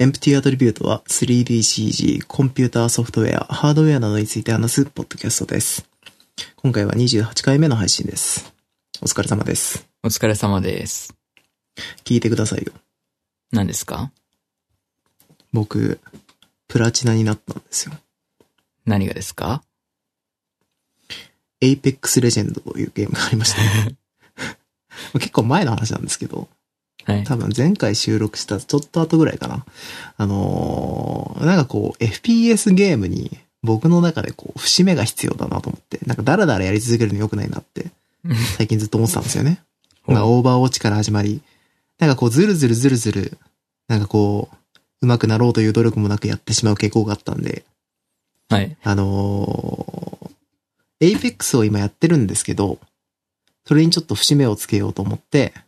エンプティアトリビュートは 3DCG、コンピューターソフトウェア、ハードウェアなどについて話すポッドキャストです。今回は28回目の配信です。お疲れ様です。お疲れ様です。聞いてくださいよ。何ですか？僕、プラチナになったんですよ。何がですか？Apex Legend というゲームがありまして、結構前の話なんですけど、はい。多分前回収録したちょっと後ぐらいかな。あのーなんかこう、FPS ゲームに僕の中でこう、節目が必要だなと思って、なんかダラダラやり続けるの良くないなって、最近ずっと思ってたんですよね。まあ、オーバーウォッチから始まり、なんかこう、ずるずるずるずる、なんかこう、上手くなろうという努力もなくやってしまう傾向があったんで、はい。あのー、Apex を今やってるんですけど、それにちょっと節目をつけようと思って、はい。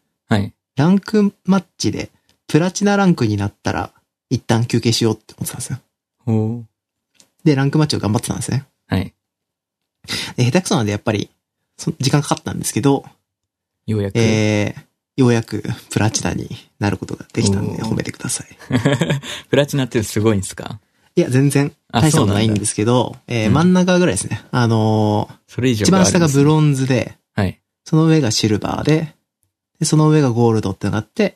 ランクマッチで、プラチナランクになったら、一旦休憩しようって思ってたんですよ。ほう。で、ランクマッチを頑張ってたんですね。はい。で、下手くそなんでやっぱり、そ時間かかったんですけど、ようやく。えー、ようやくプラチナになることができたんでおー褒めてください。プラチナってすごいんですか？いや、全然あ大したことないんですけど、えーうん真ん中ぐらいですね。あのーそれ以上一番下がブン。ロンズで、はい。その上がシルバーで、でその上がゴールドってなって、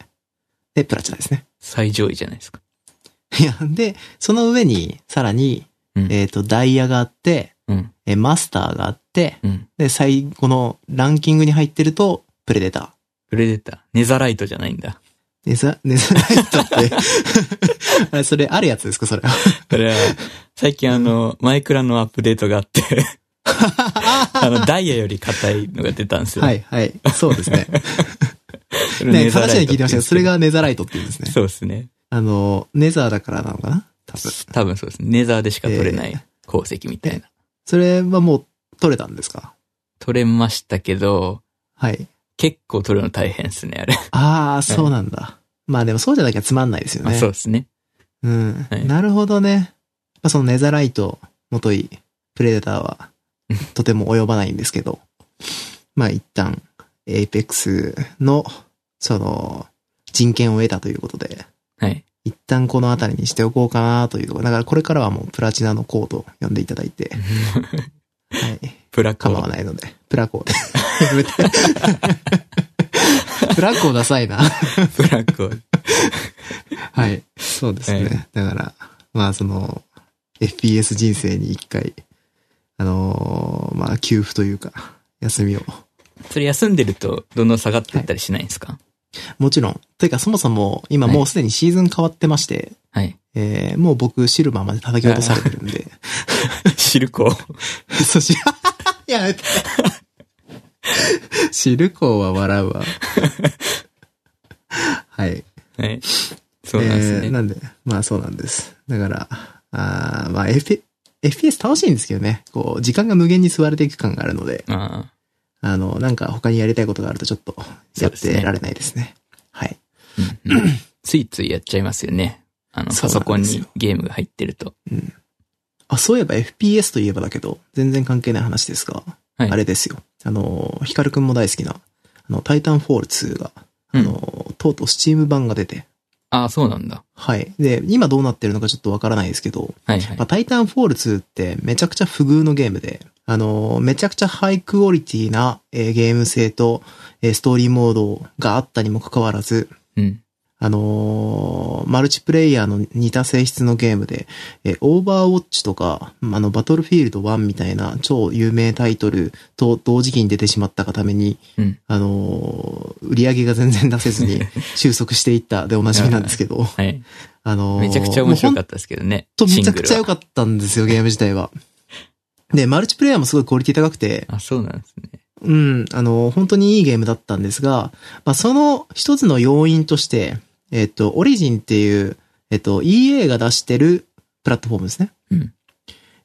で、プラチナですね。最上位じゃないですか。いや、で、その上に、さらに、うん。えっ、と、ダイヤがあって、うん。えーマスターがあって、うん。で、最後のランキングに入ってると、プレデター。プレデター。ネザライトじゃないんだ。ネザ、ネザライトって、あれ、それあるやつですか、それは。これは、最近あの、マイクラのアップデートがあって、あの、ダイヤより硬いのが出たんですよ。はい、はい。そうですね。ね、ネザライト話で聞いてましたけど、それがネザライトって言うんですね。そうですね。あの、ネザーだからなのかな？多分。多分そうですね。ネザーでしか取れなえい鉱石みたいな。それはもう取れたんですか？取れましたけど、はい。結構取るの大変ですね、あれ。ああ、そうなんだ。まあでもそうじゃなきゃつまんないですよまあね。そうですね。うん。はいなるほどね。まあ、そのネザライト、もとい、プレデターは、とても及ばないんですけど、まあ一旦、 Apex の、その、人権を得たということで、はい。一旦このあたりにしておこうかなというところ。だからこれからはもうプラチナのコードを呼んでいただいて、はい。プラコ構わないので、プラコーで。プラコーダサいな。プラコ。はい。そうですね。だから、まあその、FPS 人生に一回、あのーまあ給付というか、休みを。それ休んでると、どんどん下がっていったりしないんですか？もちろん。というかそもそも、今もうすでにシーズン変わってまして、はい。えーもう僕シルバーまで叩き落とされてるんで、シルコ。そし、やめて。シルコーは笑うわ。はい。はい。そうなんですね。えーなんで、まあそうなんです。だから、あーまあ F、FPS 楽しいんですけどね。こう、時間が無限に吸われていく感があるので、ああの、なんか他にやりたいことがあるとちょっとやってられないですね。はい。あ、うんうん ついついやっちゃいますよね。あの、パソコンにゲームが入ってると。あ、そういえば FPS といえばだけど、全然関係ない話ですが、はい。あれですよ。あの、ヒカルくんも大好きな、あの、タイタンフォール2が、あの、とうとうスチーム版が出て、ああ、そうなんだ。はい。で、今どうなってるのかちょっとわからないですけど、はいはいまあ、。タイタンフォール2ってめちゃくちゃ不遇のゲームで、あのーめちゃくちゃハイクオリティな、えーゲーム性と、えーストーリーモードがあったにもかかわらず、うん。あのーマルチプレイヤーの似た性質のゲームで、えーオーバーウォッチとか、あの、バトルフィールド1みたいな超有名タイトルと同時期に出てしまったがために、うん。あのー売り上げが全然出せずに 収束していったでおなじみなんですけど、はい。あのーめちゃくちゃ面白かったですけどね。とめちゃくちゃ良っかったんですよ、ゲーム自体は。で、マルチプレイヤーもすごいクオリティ高くて、た。あ、そうなんですね。うん、あの、本当にいいゲームだったんですが、まあ、その一つの要因として、えっと、オリジンっていう、えっと、EA が出してるプラットフォームですね。うん。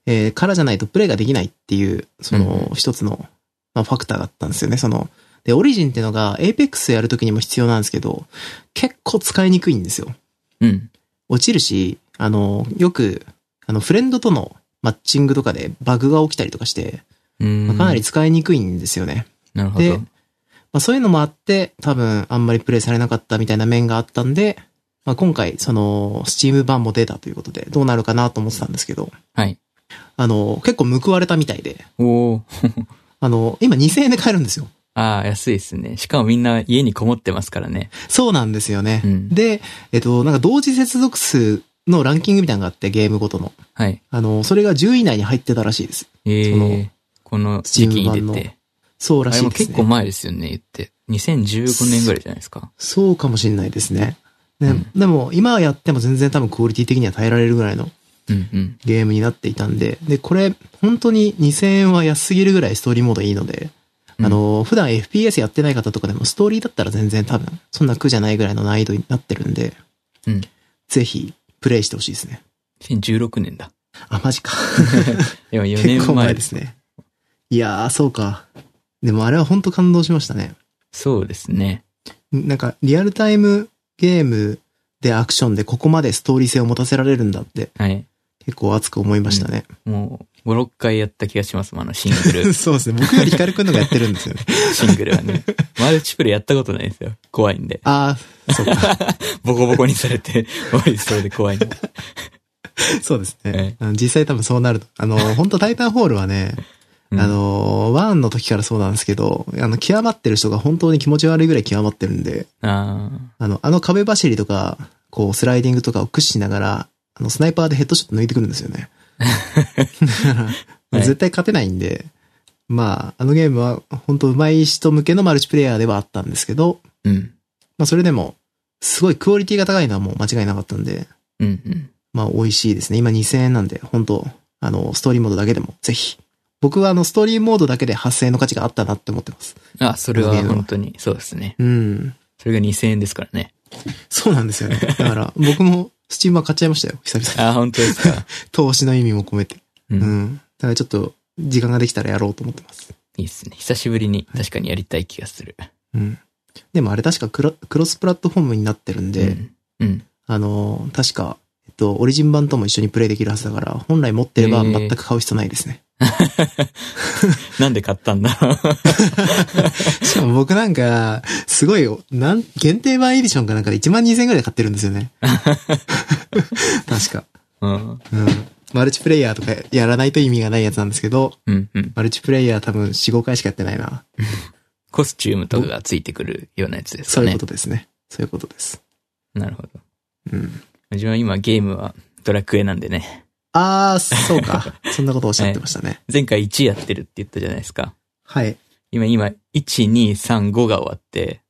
えーからじゃないとプレイができないっていう、そうんの一つの、まあ、ファクターがあったんですよね。その、で、オリジンっていうのが Apex やるときにも必要なんですけど、結構使いにくいんですよ。うん。落ちるし、あの、よく、あの、フレンドとのマッチングとかでバグが起きたりとかして。まあかなり使いにくいんですよね。なるほでど。まあそういうのもあって、多分あんまりプレイされなかったみたいな面があったんで、まあ、今回、その、スチーム版も出たということで、どうなるかなと思ってたんですけど、はい。あの、結構報われたみたいで、おー。あの、今2000円で買えるんですよ。ああ、安いですね。しかもみんな家にこもってますからね。そうなんですよね。うんで、えっと、なんか同時接続数のランキングみたいなのがあって、ゲームごとの。はい。あの、それが10位以内に入ってたらしいです。ええそのこの時期に Steam 版出て。そうらしいですね。結構前ですよね、言って。2015年ぐらいじゃないですか。そうかもしんないですね。ねうんでも、今やっても全然多分クオリティ的には耐えられるぐらいの。ゲームになっていたんで、で、これ、本当に2000円は安すぎるぐらいストーリーモードいいので、うんあの、普段 FPS やってない方とかでもストーリーだったら全然多分、そんな苦じゃないぐらいの難易度になってるんで、うん。ぜひ、プレイしてほしいですね。2016年だ。あ、マジか。でも4結構年前で。前ですすね。いやー、そうか。でもあれは本当感動しましたね。そうですね。なんか、リアルタイムゲームでアクションでここまでストーリー性を持たせられるんだって、はい。結構熱く思いましたね。もう、5、6回やった気がしますもん、あのシングル。そうですね。僕よりヒカルくんのがやってるんですよね。シングルはね。マルチプレイやったことないんですよ。怖いんで。ああ、そうか。ボコボコにされて、終わりそれで怖いんで。そうですえね。実際多分そうなると。あの、本当タイタンホールはね、うんあの、ワンの時からそうなんですけど、あの、極まってる人が本当に気持ち悪いぐらい極まってるんで、ああの、あの壁走りとか、こう、スライディングとかを駆使しながら、あの、スナイパーでヘッドショット抜いてくるんですよね。絶対勝てないんで、まあ、あのゲームは本当上手い人向けのマルチプレイヤーではあったんですけど、あ。うん。まあそれでも、すごいクオリティが高いのはもう間違いなかったんで、うんうん。まあ美味しいですね。今2000円なんで、本当あの、ストーリーモードだけでも、ぜひ。僕はあの、ストーリーモードだけで8000円の価値があったなって思ってます。あ、それは本当に、そうですね。うん。それが2000円ですからね。そうなんですよね。だから、僕も、スチームは買っちゃいましたよ。久々に。あ、本当ですか？投資の意味も込めて。う。うんん。だからちょっと、時間ができたらやろうと思ってます。いいですね。久しぶりに確かにやりたい気がする。うん。でもあれ確かクロクロスプラットフォームになってるんで、うん。うん。あの、確か、えっと、オリジン版とも一緒にプレイできるはずだから、本来持ってれば全く買う必要ないですね。なんで買ったんだろう。しかも僕なんか、すごい、なん、限定版エディションかなんかで1万2000円くらいで買ってるんですよね。確か。うん。うん。マルチプレイヤーとかやらないと意味がないやつなんですけど、うんうん。マルチプレイヤー多分4、5回しかやってないな。コスチュームとかがついてくるようなやつですかねそういうこ。とですね。そういうことです。なるほど。うん。自分は今ゲームはドラクエなんでね。あー、そうか。そんなことおっしゃってましたね。前回1やってるって言ったじゃないですか。はい。今、今、1、2、3、5が終わって、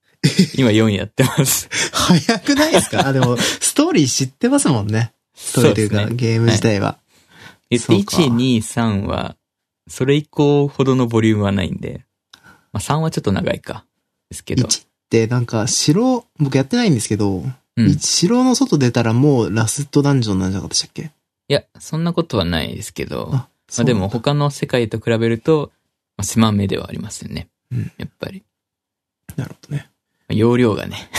今4やってます。早くないですか？あ、でも、ストーリー知ってますもんね。ストーリーというか、ね。ゲーム自体は。言ってそうか1、2、3は、それ以降ほどのボリュームはないんで、まあ3はちょっと長いか。ですけど。1ってなんか、城、僕やってないんですけど、うん。い城の外出たらもうラストダンジョンなんじゃなかったでしたっけ？や、そんなことはないですけど、まあ、あでも他他の世界と比べると、まあ、狭めではありますよね。うんやっぱり。なるほどね。容量がね。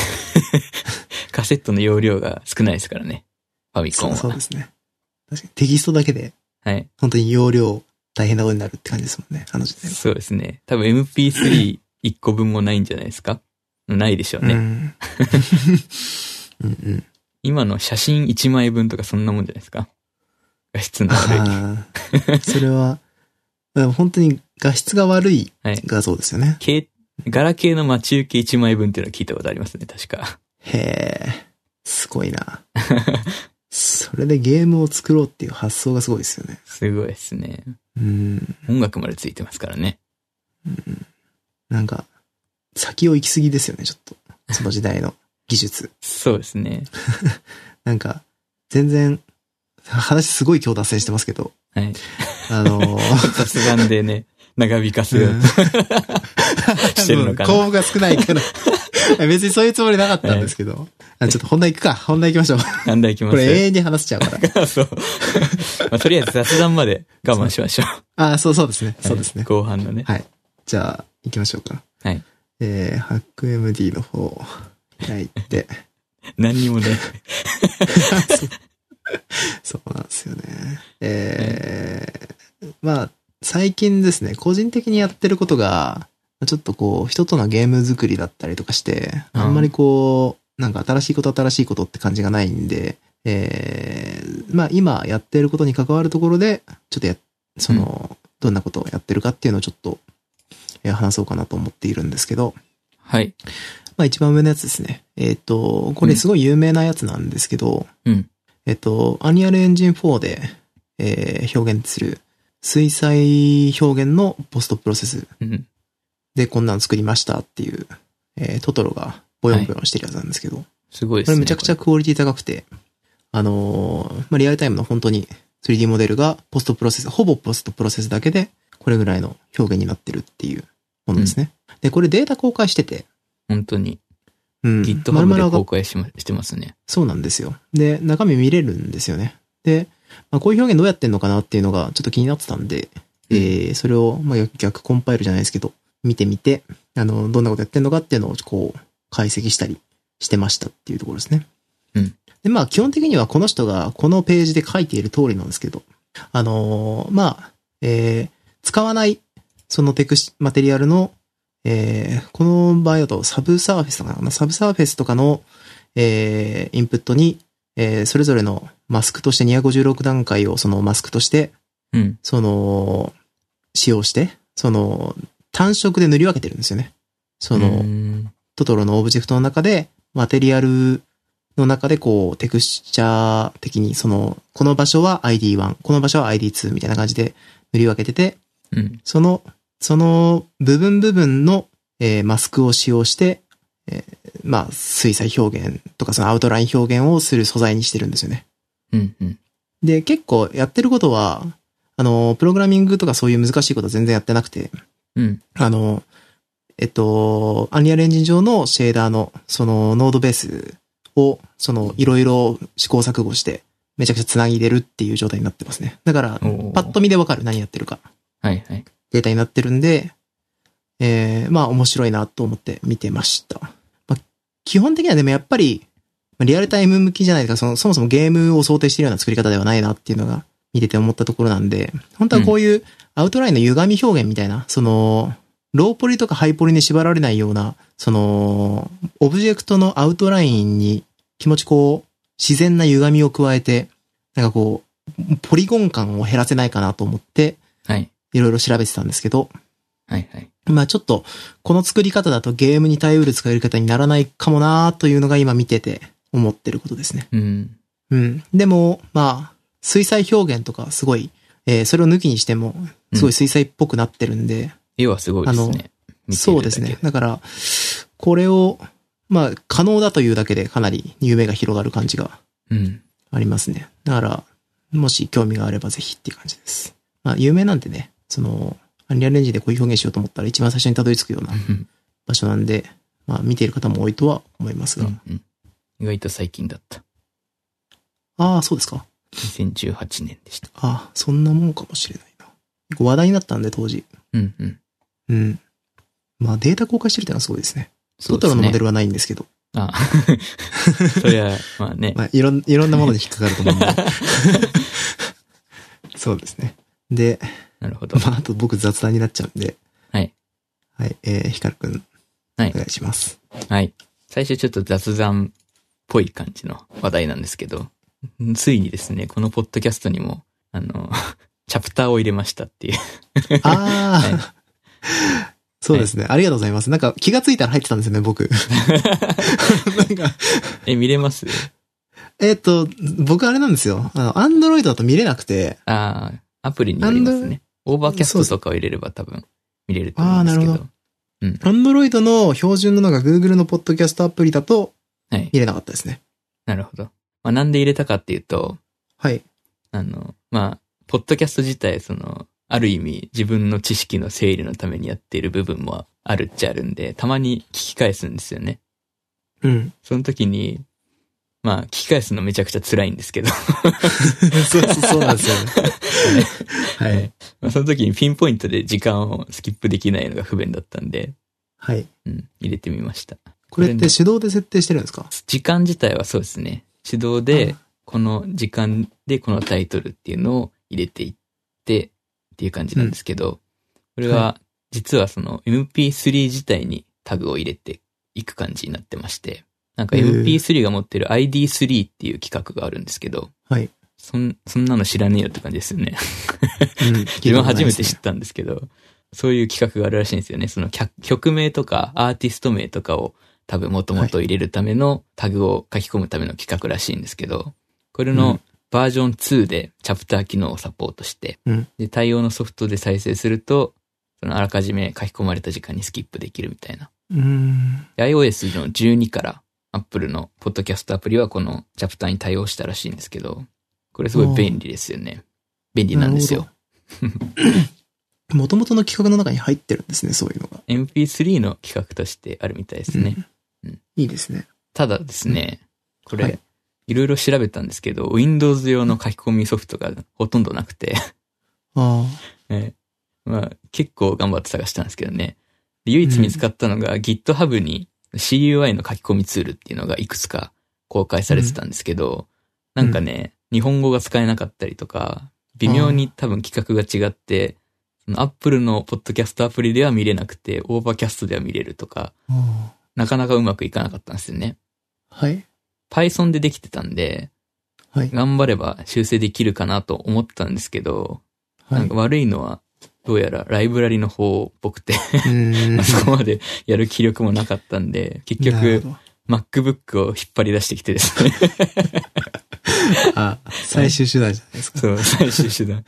カセットの容量が少ないですからね。ファミコンは。そうですね。確かにテキストだけで、はい。本当に容量大変なことになるって感じですもんね、あの時代は。そうですね。多分 MP31 個分もないんじゃないですか？ないでしょうね。うん。うんうん。今の写真1枚分とかそんなもんじゃないですか？画質の悪い。それは、本当に画質が悪いはい。画像ですよね。系ガラケーの待ち受け1枚分っていうのを聞いたことありますね、確か。へえ、すごいな。それでゲームを作ろうっていう発想がすごいですよね。すごいですね。うん。音楽までついてますからね。なんか、先を行き過ぎですよね、ちょっと。その時代の技術。そうですね。なんか、全然、話すごい今日脱線してますけど、はい。あのー雑談でね、長引かせようと してるのかな。項目が少ないから。別にそういうつもりなかったんですけど。あちょっと本題行くか。本題行きましょう。なんだいきますこれ永遠に話しちゃうから。そう。まあ、とりあえず雑談まで我慢しましょう。あ、そうそうですね。そうですね。後半のね。はい。じゃあ、行きましょうか。はい。えー、ハック MD の方、開いて。何にもね。そうなんですよね。えー、まあ、最近ですね、個人的にやってることが、ちょっとこう、人とのゲーム作りだったりとかして、うんあんまりこう、なんか新しいこと新しいことって感じがないんで、えー、まあ今やってることに関わるところで、ちょっとや、その、どんなことをやってるかっていうのをちょっと、えー話そうかなと思っているんですけど、はい。まあ一番上のやつですね。えっ、と、これすごい有名なやつなんですけど、うん。えっと、アニアルエンジン4で、えー表現する水彩表現のポストプロセスうん。でこんなの作りましたっていう、えートトロがボヨンボヨンしてるやつなんですけど、すごいですね。これめちゃくちゃクオリティ高くて、あのーまあ、リアルタイムの本当に 3D モデルがポストプロセス、ほぼポストプロセスだけで、これぐらいの表現になってるっていうものですね。で、これデータ公開してて、本当に。うん。GitHub で公開しましてますね。そうなんですよ。で、中身見れるんですよね。で、まあ、こういう表現どうやってんのかなっていうのがちょっと気になってたんで、えー、それを、まあ、逆逆コンパイルじゃないですけど、見てみて、あの、どんなことやってんのかっていうのを、こう、解析したりしてましたっていうところですね。うん。で、まあ、基本的にはこの人がこのページで書いている通りなんですけど、あのーまあ、えー、使わない、そのテクス、マテリアルの、えー、この場合だとサブサーフェスとかな、サブサーフェスとかの、えー、インプットに、えー、それぞれのマスクとして256段階をそのマスクとして、うん。その、使用して、その、単色で塗り分けてるんですよね。その、うんトトロのオブジェクトの中で、マテリアルの中でこう、テクスチャー的に、その、この場所は ID1、この場所は ID2 みたいな感じで塗り分けてて、うん。その、その部分部分の、えーマスクを使用して、えーまあ、水彩表現とかそのアウトライン表現をする素材にしてるんですよね。うん。うん。で、結構やってることは、あの、プログラミングとかそういう難しいことは全然やってなくて、うん。あの、えっと、アンリアルエンジン上のシェーダーの、その、ノードベースを、その、いろいろ試行錯誤して、めちゃくちゃ繋いでるっていう状態になってますね。だから、パッと見でわかる何やってるか。はいはい。データになってるんで、えー、まあ面白いなと思って見てました。まあ、基本的にはでもやっぱり、リアルタイム向きじゃないですか、その、そもそもゲームを想定しているような作り方ではないなっていうのが見てて思ったところなんで、本当はこういうアウトラインの歪み表現みたいな、その、ローポリとかハイポリに縛られないような、その、オブジェクトのアウトラインに気持ちこう、自然な歪みを加えて、なんかこう、ポリゴン感を減らせないかなと思って、はい。いろいろ調べてたんですけど、はいはい。まあちょっと、この作り方だとゲームに耐えうる使い方にならないかもなというのが今見てて思ってることですね。うん。うん。でも、まあ、水彩表現とかすごい、えーそれを抜きにしても、すごい水彩っぽくなってるんで、絵はすごいですね。そうですね。。だから、これを、まあ、可能だというだけでかなり夢が広がる感じがうん。ありますね。だから、もし興味があればぜひっていう感じです。まあ、有名なんでね、その、アンリアルエンジンでこういう表現しようと思ったら一番最初にたどり着くようなうん場所なんで、まあ見ている方も多いとは思いますが。うんうん意外と最近だった。ああ、そうですか。2018年でした。ああ、そんなもんかもしれないな。結構話題になったんで当時。うんうん。うん。まあデータ公開してるってのはすごいですね。そうですねトトロのモデ。ルはないんですけど。あ そりゃ、まあね。まあいろん、いろんなものに引っかかると思うんで。そうですね。で、なるほど。まああと僕雑談になっちゃうんで。はい。はい、えー、ヒカルくん。はいお願いします。はい。最初ちょっと雑談っぽい感じの話題なんですけど、ついにですね、このポッドキャストにも、あの、チャプターを入れましたっていう。ああ、そうですね。ありがとうございます。なんか気がついたら入ってたんですよね、僕。なんか、え、見れます？えっ、と、僕あれなんですよ。あの、 Android だと見れなくて、ああ、アプリになりますね。 Overcast とかを入れれば多分見れると思うんですけど。あーなるアンドロイドの標準のなんか Google のポッドキャストアプリだとはい。見れなかったですね。なるほど。まあ、なんで入れたかっていうと、はい。あの、まあ、ポッドキャスト自体、その、ある意味自分の知識の整理のためにやっている部分もあるっちゃあるんで、たまに聞き返すんですよね。うん。その時に、まあ、聞き返すのめちゃくちゃ辛いんですけど、そ うそう、そうなんですよね。はい。まあその時にピンポイントで時間をスキップできないのが不便だったんで、はい。うん、入れてみました。これって手動で設定してるんですか？時間自体はそうですね。手動で、この時間でこのタイトルっていうのを入れていってっていう感じなんですけど、これは実はその MP3 自体にタグを入れていく感じになってまして、なんかへー MP3 が持ってる ID3 っていう企画があるんですけど、はい。そん、そんなの知らねえよって感じですよね。うん。自分初めて知知ったんですけど、そういう企画があるらしいんですよね。その曲曲名とかアーティスト名とかを多分もともと入れるためのタグを書き込むための企画らしいんですけど、これうんのバージョン2でチャプター機能をサポートして、うんで、対応のソフトで再生すると、そのあらかじめ書き込まれた時間にスキップできるみたいな。iOS の12から Apple のポッドキャストアプリはこのチャプターに対応したらしいんですけど、これすごい便利ですよね。便利なんですよ。もともとの企画の中に入ってるんですね、そういうのが。MP3 の企画としてあるみたいですね。いいですね。ただですね、これ、はいいろいろ調べたんですけど、Windows 用の書き込みソフトがほとんどなくて、あえ まあ、結構頑張って探したんですけどね。で唯一見つかったのが、GitHub に CUI の書き込みツールっていうのがいくつか公開されてたんですけど、なんかね、日本語が使えなかったりとか、微妙に多分規格が違って、その Apple のポッドキャストアプリでは見れなくて、 Overcast では見れるとか、なかなかうまくいかなかったんですよね。あはい。Python でできてたんで、はい。頑張れば修正できるかなと思ったんですけど、はいなんか。悪いのは、どうやらライブラリの方っぽくて、うん あそこまでやる気力もなかったんで、結局、MacBook を引っ張り出してきてですね。あ、最終手段じゃないですか。そう、最終手段。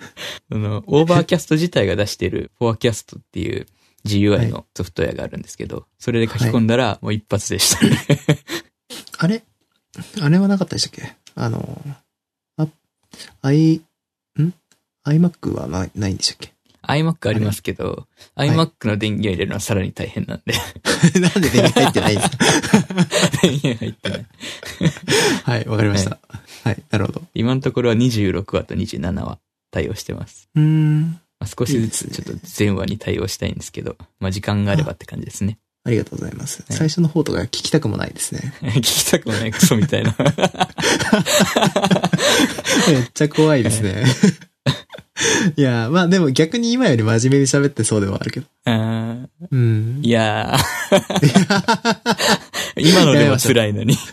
あの、 Overcast 自体が出してる、 Forecast っていう GUI のソフトウェアがあるんですけど、それで書き込んだらもう一発でしたね。あれ？あれはなかったでしたっけ？あの、あ、i、ん ?iMac はない、ないんでしたっけ？iMac ありますけど、い iMac の電源を入れるのはさらに大変なんで、なんで電源入ってないんですか？電源入ってない。はい、わかりました。はい、なるほど。今のところは26話と27話対応してます。うーん。まあ、少しずつちょっと全話に対応したいんですけど、まあ時間があればって感じですね。ありがとうございます。はい最初の方とか聞きたくもないですね。聞きたくもないクソみたいな。めっちゃ怖いですね。いや、まあでも逆に今より真面目に喋ってそうではあるけど。うん。いやー 今のでも辛いのに。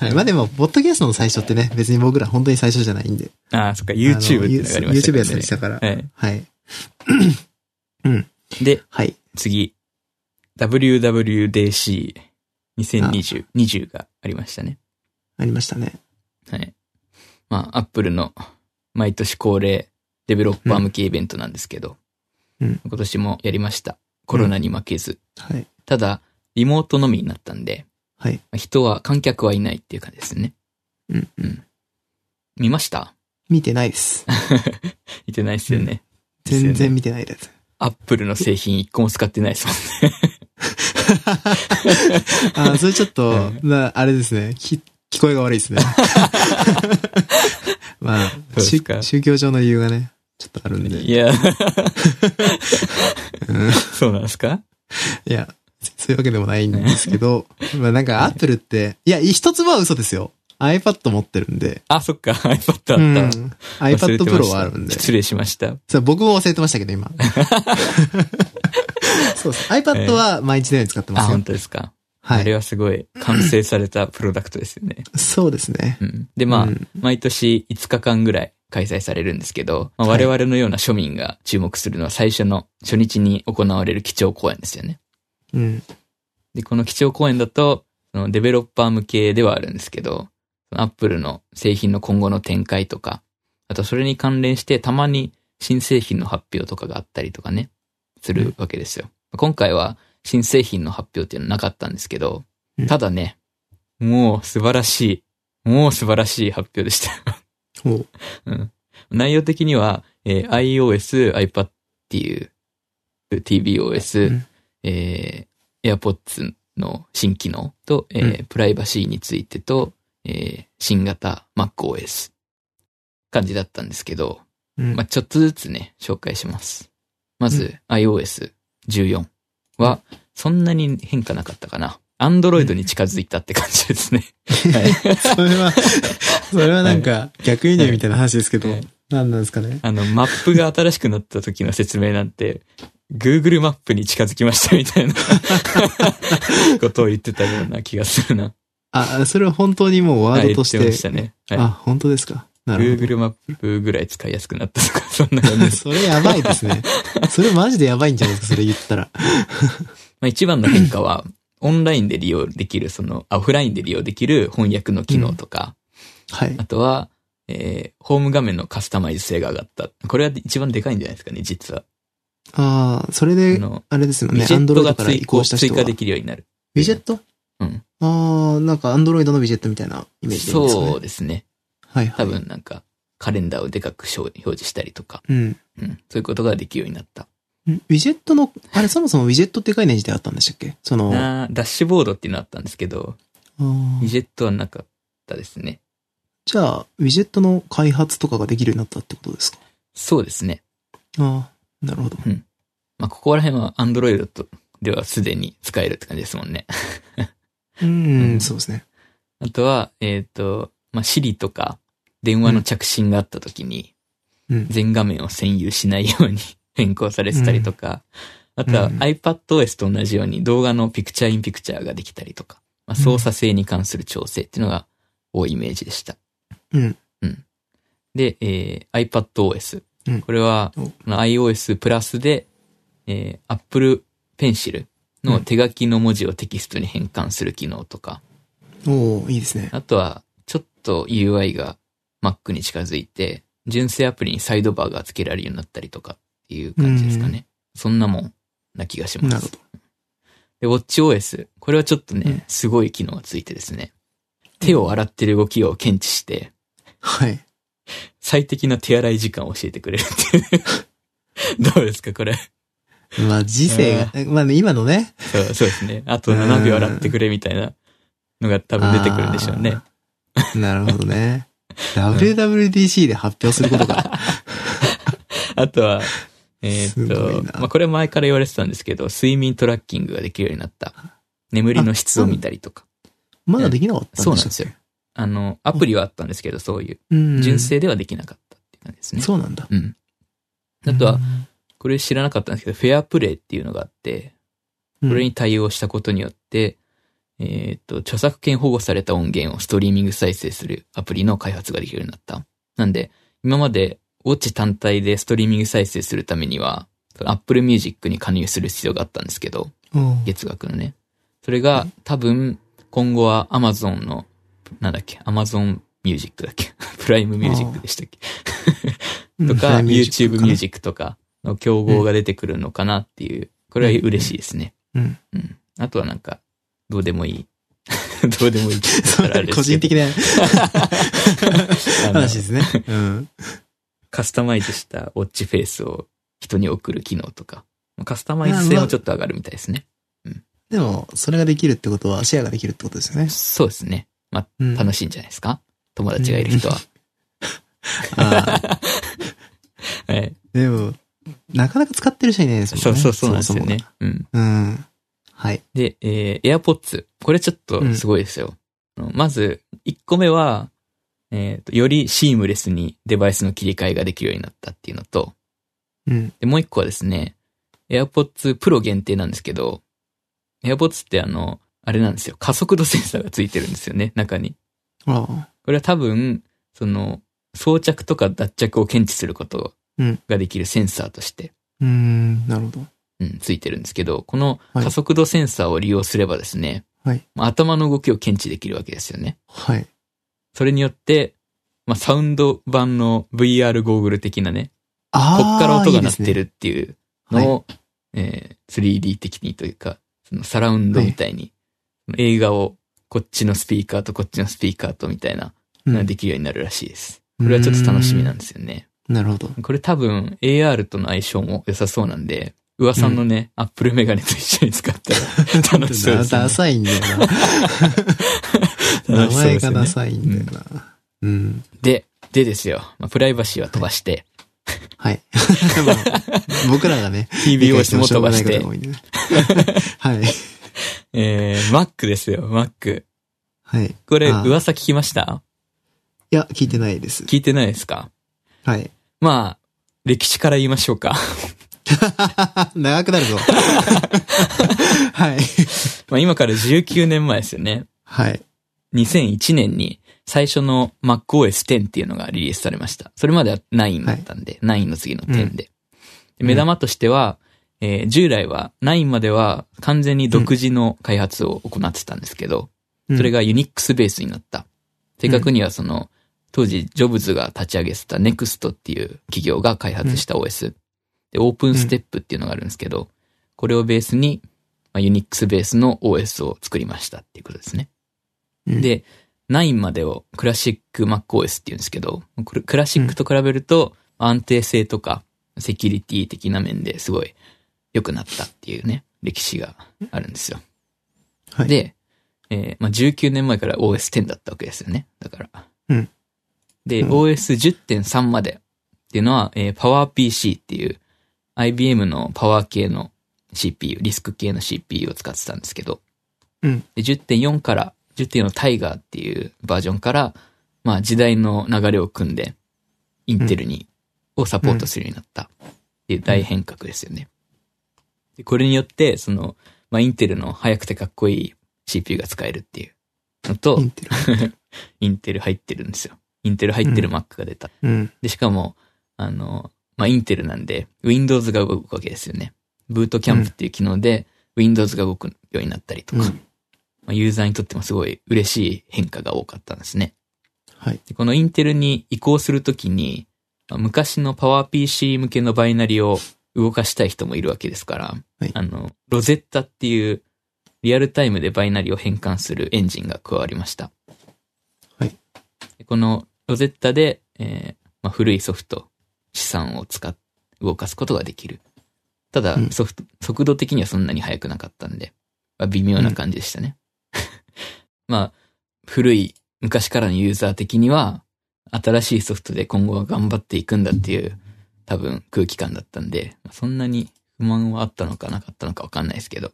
はい、まあでも、ポッドキャストの最初ってね、別に僕ら本当に最初じゃないんで。ああ、そっか、YouTube っていうのがありました YouTube やったりしたから。はい。は い。で、はい。次、WWDC 2020、20がありましたね。ありましたね。はい。まあ、Apple の毎年恒例デベロッパー向けイベントなんですけど、うん今年もやりました。コロナに負けず。はい。ただ、リモートのみになったんで、はい。まあ人は、観客はいないっていう感じですね。うん。うん。見ました？見てないです。見てないですよね。全然見てないです。アップルの製品一個も使ってないですもんね。あ、それちょっと、なあれですね。き聞こえが悪いですね。まあ宗、宗教上の理由がね、ちょっとあるんで。いや、うんそうなんですか？いや、そういうわけでもないんですけど、まあなんかアップルって、いや、一つは嘘ですよ。iPad 持ってるんで。あ、そっか、iPad あった。うん。忘 iPad Pro はあるんで。失礼しました。そう僕も忘れてましたけど、今。そうです。iPad は毎日のように使ってまあ、すよ本。当ですか。はい。あれはすごい完成されたプロダクトですよね。そうですね。うん。で、まあ、うん毎年5日間ぐらい開催されるんですけど、まあ、はい我々のような庶民が注目するのは最初の初日に行われる基調講演ですよね。うん。で、この基調講演だと、そのデベロッパー向けではあるんですけど、アップルの製品の今後の展開とか、あとそれに関連してたまに新製品の発表とかがあったりとかね、するわけですよ。今回は新製品の発表っていうのはなかったんですけどうん、ただね、もう素晴らしい、もう素晴らしい発表でした。う うん。内容的には、えー iOS、iPad っていう、tvOS、うん。えー AirPods の新機能と、えーうプライバシーについてと、えー新型 MacOS 感じだったんですけど、うん。まあ、ちょっとずつね、紹介します。まず、iOS14 は、そんなに変化なかったかな。Android に近づいたって感じですね。はいそれは、それはなんか逆輸入みたいな話ですけどはい、何なんですかね？あの、マップが新しくなった時の説明なんて、Google マップに近づきましたみたいな ことを言ってたような気がするな。あ、それは本当にもうワードとして。はい、言ってましたね。はい、あ、本当ですか？Google マップぐらい使いやすくなったとか、そんな感じ。それやばいですね。それマジでやばいんじゃないですか、それ言ったら。まあ一番の変化は、オンラインで利用できる、その、あオフラインで利用できる翻訳の機能とか、はいあ。とは、えー、ホーム画面のカスタマイズ性が上がった。これは一番でかいんじゃないですかね、実は。ああ、それあで、の、あれですよね。ウィジェットがから移追行した人は。追加でウきるようになる。ィジェットうん。ああ、なんか Android のウィジェットみたいなイメージでいいんですかね。そうですね。はいはい。多分なんか、カレンダーをでかく表示したりとか、うん。うん。そういうことができるようになった。んウィジェットの、あれそもそもウィジェットって概念自体あったんでしたっけ？その、ダッシュボードっていうのあったんですけど、ーウィジェットはなかったですね。じゃあ、ウィジェットの開発とかができるようになったってことですか？そうですね。ああ、なるほど。まあ、ここら辺は Android とではすでに使えるって感じですもんね。うん、うんそうですね。あとは、えっ、と、まあ、Siri とか電話の着信があった時に、うん。全画面を占有しないように 変更されてたりとか、あとはうん iPadOS と同じように動画のピクチャーインピクチャーができたりとか、まあ、操作性に関する調整っていうのが多いイメージでした。うん。で、えー iPadOS。うんこれは、iOS プラスで、えー Apple Pencil の手書きの文字をテキストに変換する機能とか、おおいいですね。あとは、ちょっと UI が Mac に近づいて、純正アプリにサイドバーが付けられるようになったりとかっていう感じですかね。そんなもんな気がしますなるほ。で、WatchOS。これはちょっとね、うんすごい機能がついてですね。手を洗ってる動きを検知して、はい。最適な手洗い時間を教えてくれるっていう。どうですか、これ？まあ、時世が、まあね、今のね。そうそうですね。あと7秒洗ってくれみたいなのが多分出てくるんでしょうね。なるほどね。WWDC で発表することか。あとは、えーすっと、まあ、これ前から言われてたんですけど、睡眠トラッキングができるようになった。眠りの質を見たりとか。まだできなかったんそうなんですよ。あの、アプリはあったんですけど、そういう、うん。純正ではできなかったっていう感じですね。そうなんだ。うん。あとは、これ知らなかったんですけど、フェアプレイっていうのがあって、うん、これに対応したことによって、えーっと、著作権保護された音源をストリーミング再生するアプリの開発ができるようになった。なんで、今まで、ウォッチ単体でストリーミング再生するためには、Apple Music に加入する必要があったんですけど、月額のね。それが多分、今後は Amazon の、なんだっけ、Amazon Music だっけ？プライムミュージックでしたっけ？とか、YouTube Music とかの競合が出てくるのかなっていう、これは嬉しいですね。うん。うん。あとはなんか、どうでもいい。どうでもいい。個人的な 話ですね。うん。カスタマイズしたウォッチフェイスを人に送る機能とか。カスタマイズ性もちょっと上がるみたいですね。でも、それができるってことは、シェアができるってことですよね。そうですね。まあ、うん楽しいんじゃないですか？友達がいる人は。ああ、はい。でも、なかなか使ってる人いないですもんね。そうそうそうなんですよそね。うん。もそもが。うん。はい。で、えー、AirPods。これちょっとすごいですよ。まず、1個目は、えっ、と、よりシームレスにデバイスの切り替えができるようになったっていうのと、うん。で、もう一個はですね、AirPods Pro 限定なんですけど、AirPods ってあの、あれなんですよ。加速度センサーがついてるんですよね、中に。ああ。これは多分、その、装着とか脱着を検知することうんができるセンサーとして、うーん、なるほど。うん、ついてるんですけど、このはい加速度センサーを利用すればですね、はいまあ頭の動きを検知できるわけですよね。はい。それによって、まあ、サウンド版の VR ゴーグル的なね。こっから音が鳴っていいるっていうのを、えー 3D 的にというか、そのサラウンドみたいに、映画をこっちのスピーカーとこっちのスピーカーとみたいな、ですね。できるようになるらしいです。これはちょっと楽しみなんですよね。うん。なるほど。これ多分 AR との相性も良さそうなんで、噂のね、アップルメガネと一緒に使ったら 楽しそうですね。ダサいんだよな。名前がダサいんだよな。うん。で、でですよ。まあ、プライバシーは飛ばして、はい。ま あ僕らがね、も飛ばしても、しょうがないことが多いんでね はい。えー、Mac ですよ、Mac。はい。これ、あ噂聞きました？いや、聞いてないです。聞いてないですか？はい。まあ、歴史から言いましょうか。長くなるぞ。はい。まあ今から19年前ですよね。はい。2001年に最初の MacOS X っていうのがリリースされました。それまでは9だったんで、9の次の10で。で目玉としては、えー従来は9までは完全に独自の開発を行ってたんですけど、それが、が Unix ベースになった。正確にはその、当時ジョブズが立ち上げてた NEXT っていう企業が開発した OS。で、オープンステップっていうのがあるんですけど、これをベースに、まあ、Unix ベースの OS を作りましたっていうことですね。うん、で、9までをクラシック MacOS っていうんですけど、クラシックと比べると安定性とかセキュリティ的な面ですごい良くなったっていうね、歴史があるんですよ。はい、で、えーまあ、19年前から OS10 だったわけですよね。だから。うんで、うん OS10.3 までっていうのは、えー、PowerPC っていう IBM のパワー系の CPU、リスク系の CPU を使ってたんですけど、うん。で、10.4から、10.4のタイガーっていうバージョンから、まあ時代の流れを組んで、インテルに、をサポートするようになったっていう大変革ですよね。でこれによって、その、まあインテルの速くてかっこいい CPU が使えるっていうのとイ、ンテル。インテル入ってるんですよ。インテル入ってる Mac が出た。うん。で、しかも、あの、まあ、インテルなんで、Windows が動くわけですよね。ブートキャンプっていう機能で、Windows が動くようになったりとか、うんまあ、ユーザーにとってもすごい嬉しい変化が多かったんですね。はい。でこのインテルに移行するときに、まあ昔の PowerPC 向けのバイナリを動かしたい人もいるわけですから、はいあの、 Rosetta っていうリアルタイムでバイナリを変換するエンジンが加わりました。はい。でこの Rosetta で、えーまあ、古いソフト、資産を使っ、動かすことができる。ただうん、ソフト、速度的にはそんなに速くなかったんで、まあ、微妙な感じでしたね。まあ、古い昔からのユーザー的には、新しいソフトで今後は頑張っていくんだっていう、多分空気感だったんで、まあそんなに不満はあったのかなかったのかわかんないですけど。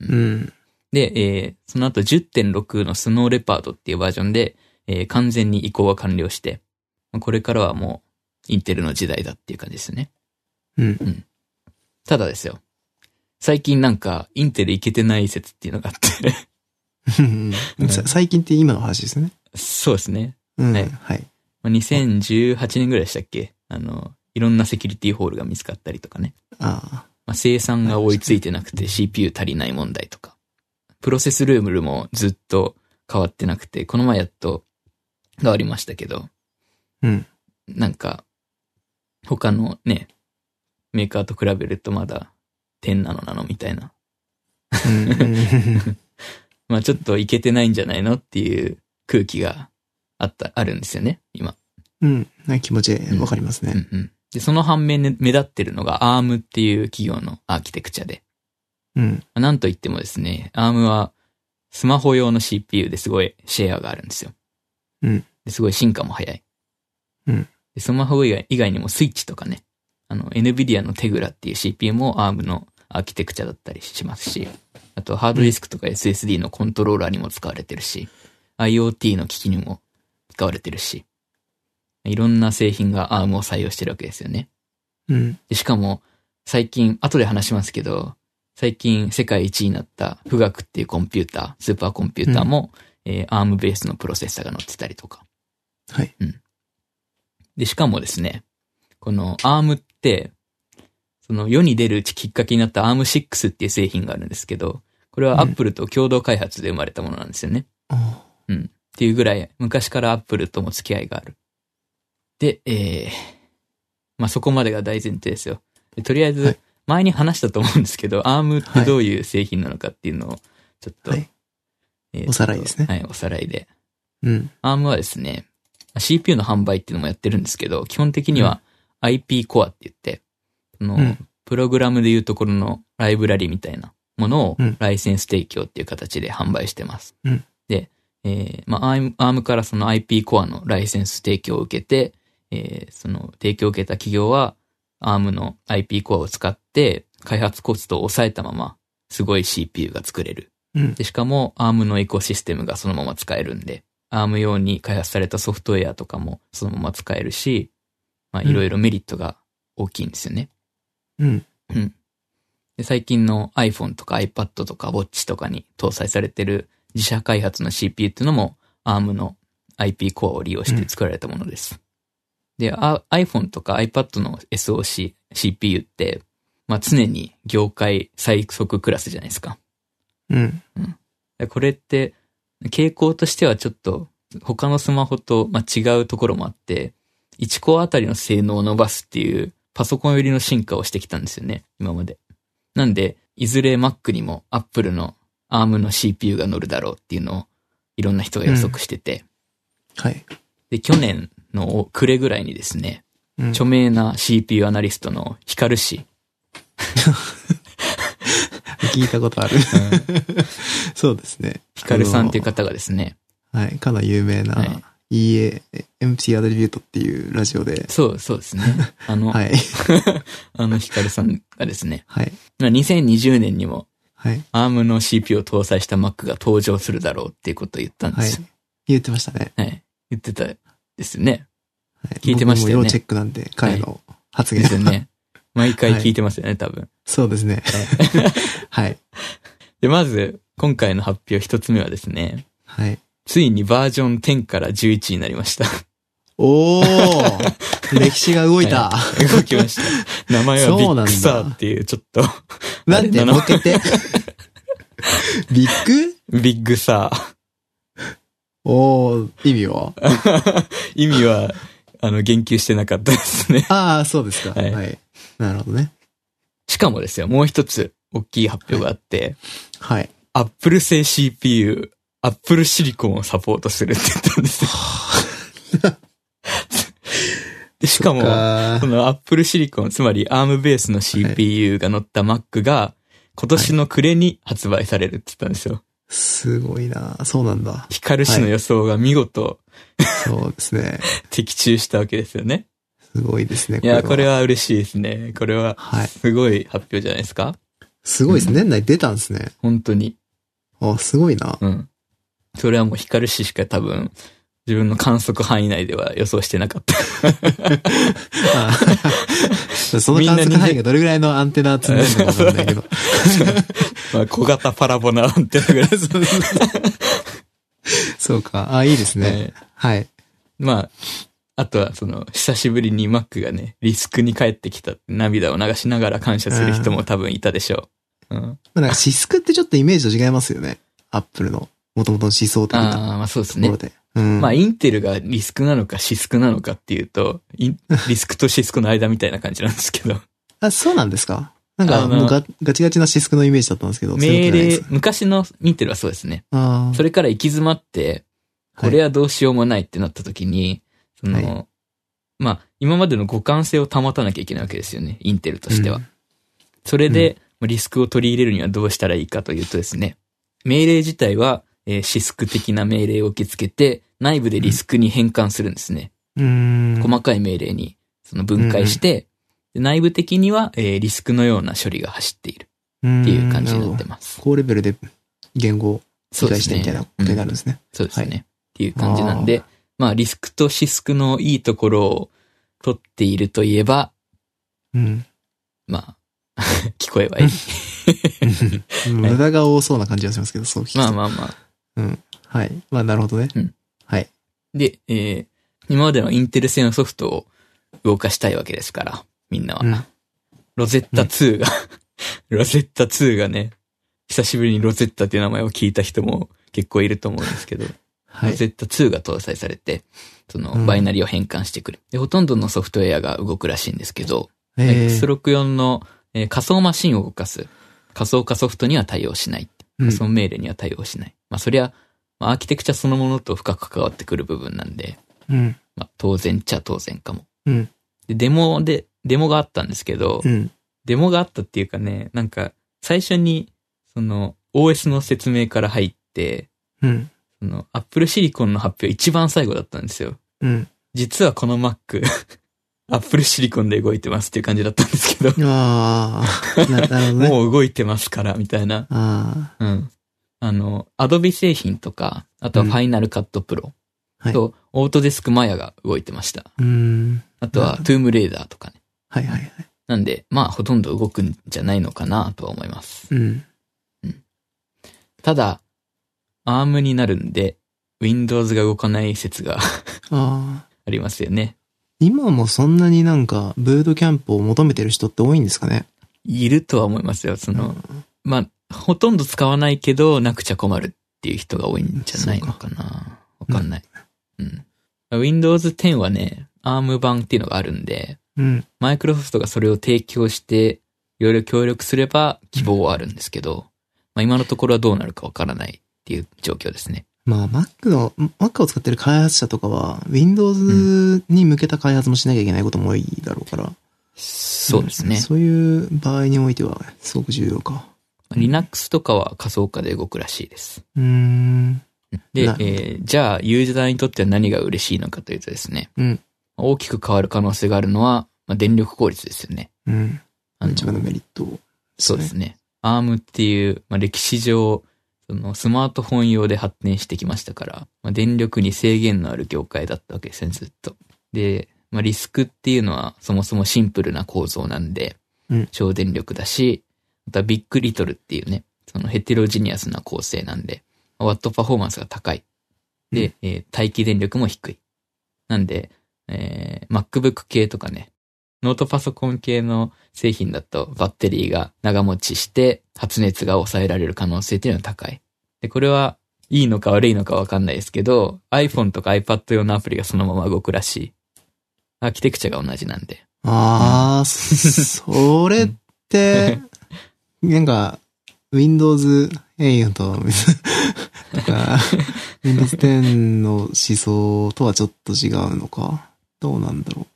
うん。で、えーその後10.6のスノーレパードっていうバージョンで、えー完全に移行が完了して、まあこれからはもう、インテルの時代だっていう感じですね。うん。ただですよ。最近なんか、インテルいけてない説っていうのがあって、うんさ最近って今の話ですね。そうですね。うん。はいはい。まあ2018年ぐらいでしたっけ？あの、いろんなセキュリティホールが見つかったりとかね。あまあ、生産が追いついてなくて CPU 足りない問題とか。プロセスルームもずっと変わってなくて、この前やっと変わりましたけど、あ。うん。なんか、他のね、メーカーと比べるとまだ10なのなのみたいな。まあちょっといけてないんじゃないのっていう空気があった、あるんですよね、今。うん。な気持ちわかりますね。うんうん。で、その反面ね目立ってるのが ARM っていう企業のアーキテクチャで。うん。なんといってもですね、ARM はスマホ用の CPU ですごいシェアがあるんですよ。うん。ですごい進化も早い。うん。で、スマホ以外以外にもスイッチとかね、あの、NVIDIA のテグラっていう CPU も ARM のアーキテクチャだったりしますし、あとハードディスクとか SSD のコントローラーにも使われてるし、IoT の機器にも使われてるし、いろんな製品が ARM を採用してるわけですよね。うん。でしかも、最近、後で話しますけど、最近世界一位になった富岳っていうコンピューター、スーパーコンピューターも、えー ARM ベースのプロセッサーが載ってたりとか。はい。で、しかもですね、この ARM って、その世に出るきっかけになった ARM6 っていう製品があるんですけど、これはうん Apple と共同開発で生まれたものなんですよね。あっていうぐらい、昔から Apple とも付き合いがある。で、えー、まあ、そこまでが大前提ですよ。でとりあえずはい、前に話したと思うんですけど、ARM ってどういう製品なのかっていうのを、ちょっと、はいえーおさらいですねはい、おさらいで。うん。ARM はですね、CPU の販売っていうのもやってるんですけど、基本的には IP コアって言って、うんプログラムでいうところのライブラリみたいなものをうんライセンス提供っていう形で販売してます。うんで、えーまあ、ARM からその IP コアのライセンス提供を受けて、えーその提供を受けた企業は ARM の IP コアを使って開発コストを抑えたまま、すごい CPU が作れる。うん。で、しかも ARM のエコシステムがそのまま使えるんで、ARM 用に開発されたソフトウェアとかもそのまま使えるし、まあうんいろいろメリットが大きいんですよね。うん。うん。で最近の iPhone とか iPad とか Watch とかに搭載されてる自社開発の CPU っていうのも ARM の IP コアを利用して作られたものです。で、あ iPhone とか iPad の SoC、CPU って、まあ常に業界最速クラスじゃないですか。うん。でこれって、傾向としてはちょっと他のスマホとまあ違うところもあって、1コアあたりの性能を伸ばすっていうパソコン寄りの進化をしてきたんですよね、今まで。なんで、いずれ Mac にも Apple の ARM の CPU が乗るだろうっていうのをいろんな人が予測してて、はい。で、去年の暮れぐらいにですね、うん著名な CPU アナリストのヒカル氏、聞いたことある。そうですね。ヒカルさんっていう方がですね、はい。かの有名はな EA、MC アトリビュートっていうラジオで、そう、そうですね。あの、はい。あのヒカルさんがですね、はい。まあ2020年にもはい。ARM の CPU を搭載した Mac が登場するだろうっていうことを言ったんではいすよ。。言ってましたね。はい。言ってたですよね。はい聞いてましたよね僕も要チェックなんで、彼の発言ですよね。毎回聞いてますよね、多分。そうですね。はい。で、まず、今回の発表一つ目はですね、はい。ついにバージョン10から11になりました。おー歴史が動いた。はい動きました。名前は、そうなんだ、Big Sur っていう、ちょっと、なんで、もうて。ビッグ？ Big Sur。おー、意味は？意味は、あの、言及してなかったですね。ああ、そうですか。ははいい。なるほどね。しかもですよ、もう一つ、大きい発表があって、はい。アップル製 CPU、アップルシリコンをサポートするって言ったんですよ。でしかも、かこのアップルシリコン、つまり ARM ベースの CPU が乗った Mac が、今年の暮れに発売されるって言ったんですよ。すごいなそうなんだ。ヒカル氏の予想が見事そうですね。的中したわけですよね。すごいですね。いや、これ。は嬉しいですね。これは、はい。すごい発表じゃないですか？すごいです。年内出たんですね。本当に。あ、すごいな。うん。それはもうヒカル氏しか多分、自分の観測範囲内では予想してなかった。あその観測範囲がどれぐらいのアンテナ積んでるのかわかんないけど。まあ、小型パラボナなんてぐらい。そうか。あ、いいですね。はい。まあ、あとはその、久しぶりに Mac がね、リスクに帰ってきたって涙を流しながら感謝する人も多分いたでしょう。うん。まあなんかシスクってちょっとイメージと違いますよね。アップルの元々の思想的なああ、まあそうですね。うん。まあ、インテルがリスクなのかシスクなのかっていうと、リスクとシスクの間みたいな感じなんですけど、あ、そうなんですか？なんか、もうガガチガチなシスクのイメージだったんですけど、命令昔のインテルはそうですね。あそれから行き詰まって、これはどうしようもないってなった時に、その、はい。まあ、今までの互換性を保たなきゃいけないわけですよね、インテルとしては。うん。それで、リスクを取り入れるにはどうしたらいいかというとですね、命令自体は、えーシスク的な命令を受け付けて、内部でリスクに変換するんですね。うーん。細かい命令にその分解して、で内部的には、えーリスクのような処理が走っている。っっていう感じになってます。高レベルで言語を理解してみたいなことになるんうんですね。そうですね。はい。っていう感じなんで、まあリスクとシスクのいいところを取っているといえば、うん。まあ、聞こえはいい。無駄が多そうな感じがしますけど、そう聞くとまあまあまあ。うん。はい。まあ、なるほどね。うんはい。で、えー今までのインテル製のソフトを動かしたいわけですから、みんなは。うん。 Rosetta 2が、Rosetta 2がね、久しぶりに Rosetta っていう名前を聞いた人も結構いると思うんですけど、はい。 Rosetta 2が搭載されて、そのうんバイナリーを変換してくる。で、ほとんどのソフトウェアが動くらしいんですけど、えー X64 の、えー仮想マシンを動かす仮想化ソフトには対応しない。うん仮想命令には対応しない。まあそりゃ、まあアーキテクチャそのものと深く関わってくる部分なんで、うん。まあ当然っちゃ当然かも。うん。で、デモで、デモがあったんですけど、うん。デモがあったっていうかね、なんか最初にその OS の説明から入って、うん。その Apple Silicon の発表一番最後だったんですよ。うん。実はこの Mac、Apple Silicon で動いてますっていう感じだったんですけど、ああ、ななるほどね。もう動いてますから、みたいな。あうん。あの、Adobe 製品とか、あとはうん Final Cut Pro はいと、Autodesk Maya が動いてました。あ。うーん。あとはなるほ Tomb Raider とかね。はいはいはい。なんで、まあ、ほとんど動くんじゃないのかなとは思います。うん。ただ、ARM になるんで、Windows が動かない説が ありますよね。今もそんなになんか、ブートキャンプを求めてる人って多いんですかね？いるとは思いますよ。その、まあ、ほとんど使わないけど、なくちゃ困るっていう人が多いんじゃないのかな。わかんない。うん。Windows 10はね、ARM 版っていうのがあるんで、うん。マイクロソフトがそれを提供して、いろいろ協力すれば希望はあるんですけど、まあ今のところはどうなるかわからないっていう状況ですね。まあ、Mac の、Mac を使ってる開発者とかは、Windows に向けた開発もしなきゃいけないことも多いだろうから。そうですね。そういう場合においては、すごく重要か。Linux とかは仮想化で動くらしいです。うーん。で、えーじゃあユーザーにとっては何が嬉しいのかというとですね、うん。大きく変わる可能性があるのは、まあ、電力効率ですよね。うん。あの一番のメリット、そうですね。ARM っていう、まあ、歴史上、そのスマートフォン用で発展してきましたから、まあ、電力に制限のある業界だったわけですね、ずっと。で、まあ、リスクっていうのはそもそもシンプルな構造なんで、うん省電力だし、またビッグリトルっていうね、そのヘテロジニアスな構成なんで、ワットパフォーマンスが高い。で、えー待機電力も低い。なんで、えー MacBook 系とかね、ノートパソコン系の製品だとバッテリーが長持ちして発熱が抑えられる可能性っていうのは高い。で、これはいいのか悪いのかわかんないですけど、iPhone とか iPad 用のアプリがそのまま動くらしい。アーキテクチャが同じなんで。ああ、それって、なんか、Windows 8と、とか、Windows 10の思想とはちょっと違うのか？どうなんだろう？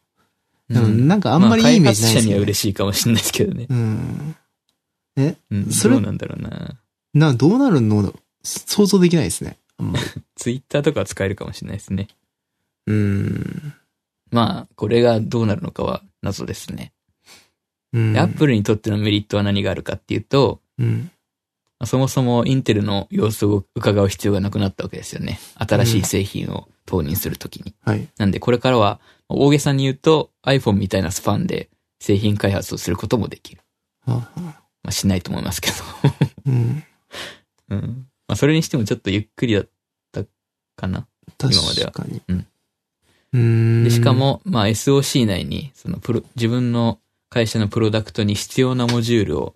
なんかあんまりいいイメージないまあ開発者ですね。には嬉しいかもしれないですけどね。うん。うん、それどうなんだろうな。な、どうなるの想像できないですね。あんまり。Twitter とかは使えるかもしれないですね。うん。まあ、これがどうなるのかは謎ですね。うん。で、Apple にとってのメリットは何があるかっていうと、うん。まあそもそもインテルの様子を伺う必要がなくなったわけですよね。新しい製品を投入するときに。はい。なんでこれからは、大げさに言うと iPhone みたいなスパンで製品開発をすることもできる。まあしないと思いますけど。うん。うん。まあそれにしてもちょっとゆっくりだったかな。今までは確かに。うん。うーん。で、しか、も、まあ SOC 内に、そのプロ、自分の会社のプロダクトに必要なモジュールを、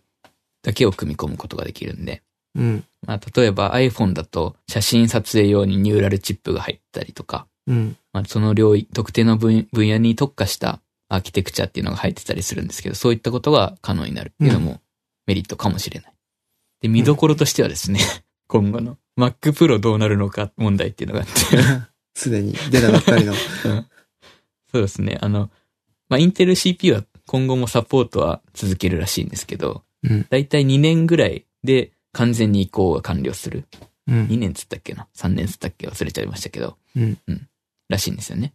だけを組み込むことができるんで。うん。まあ例えば iPhone だと写真撮影用にニューラルチップが入ったりとか、うん。まあ、その領域、特定の分分野に特化したアーキテクチャっていうのが入ってたりするんですけど、そういったことが可能になるっていうのもメリットかもしれない。で、見どころとしてはですね、今後の Mac Pro どうなるのか問題っていうのがあって、すでに出たばっかりの。そうですね、あの、まあ、インテル CPU は今後もサポートは続けるらしいんですけど、うん。だいたい2年ぐらいで完全に移行が完了する。うん。2年つったっけな ?3 年つったっけ？忘れちゃいましたけど。うん。らしいんですよね。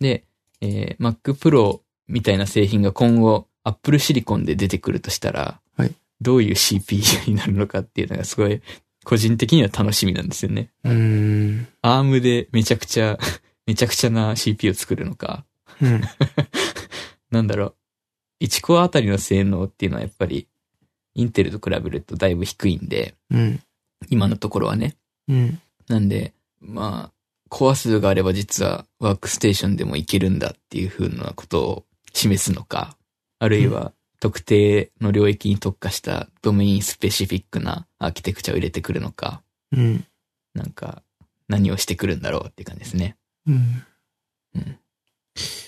で、えー Mac Pro みたいな製品が今後 Apple Silicon で出てくるとしたら、はいどういう CPU になるのかっていうのがすごい個人的には楽しみなんですよね。うーん。ARM でめちゃくちゃ、めちゃくちゃな CPU を作るのか、うん。なんだろう。1コアあたりの性能っていうのはやっぱりインテルと比べるとだいぶ低いんで、うん。今のところはね。うん。なんで、まあ、コア数があれば実はワークステーションでもいけるんだっていう風なことを示すのか、あるいは特定の領域に特化したドメインスペシフィックなアーキテクチャを入れてくるのか、うん。なんか何をしてくるんだろうっていう感じですね。うん。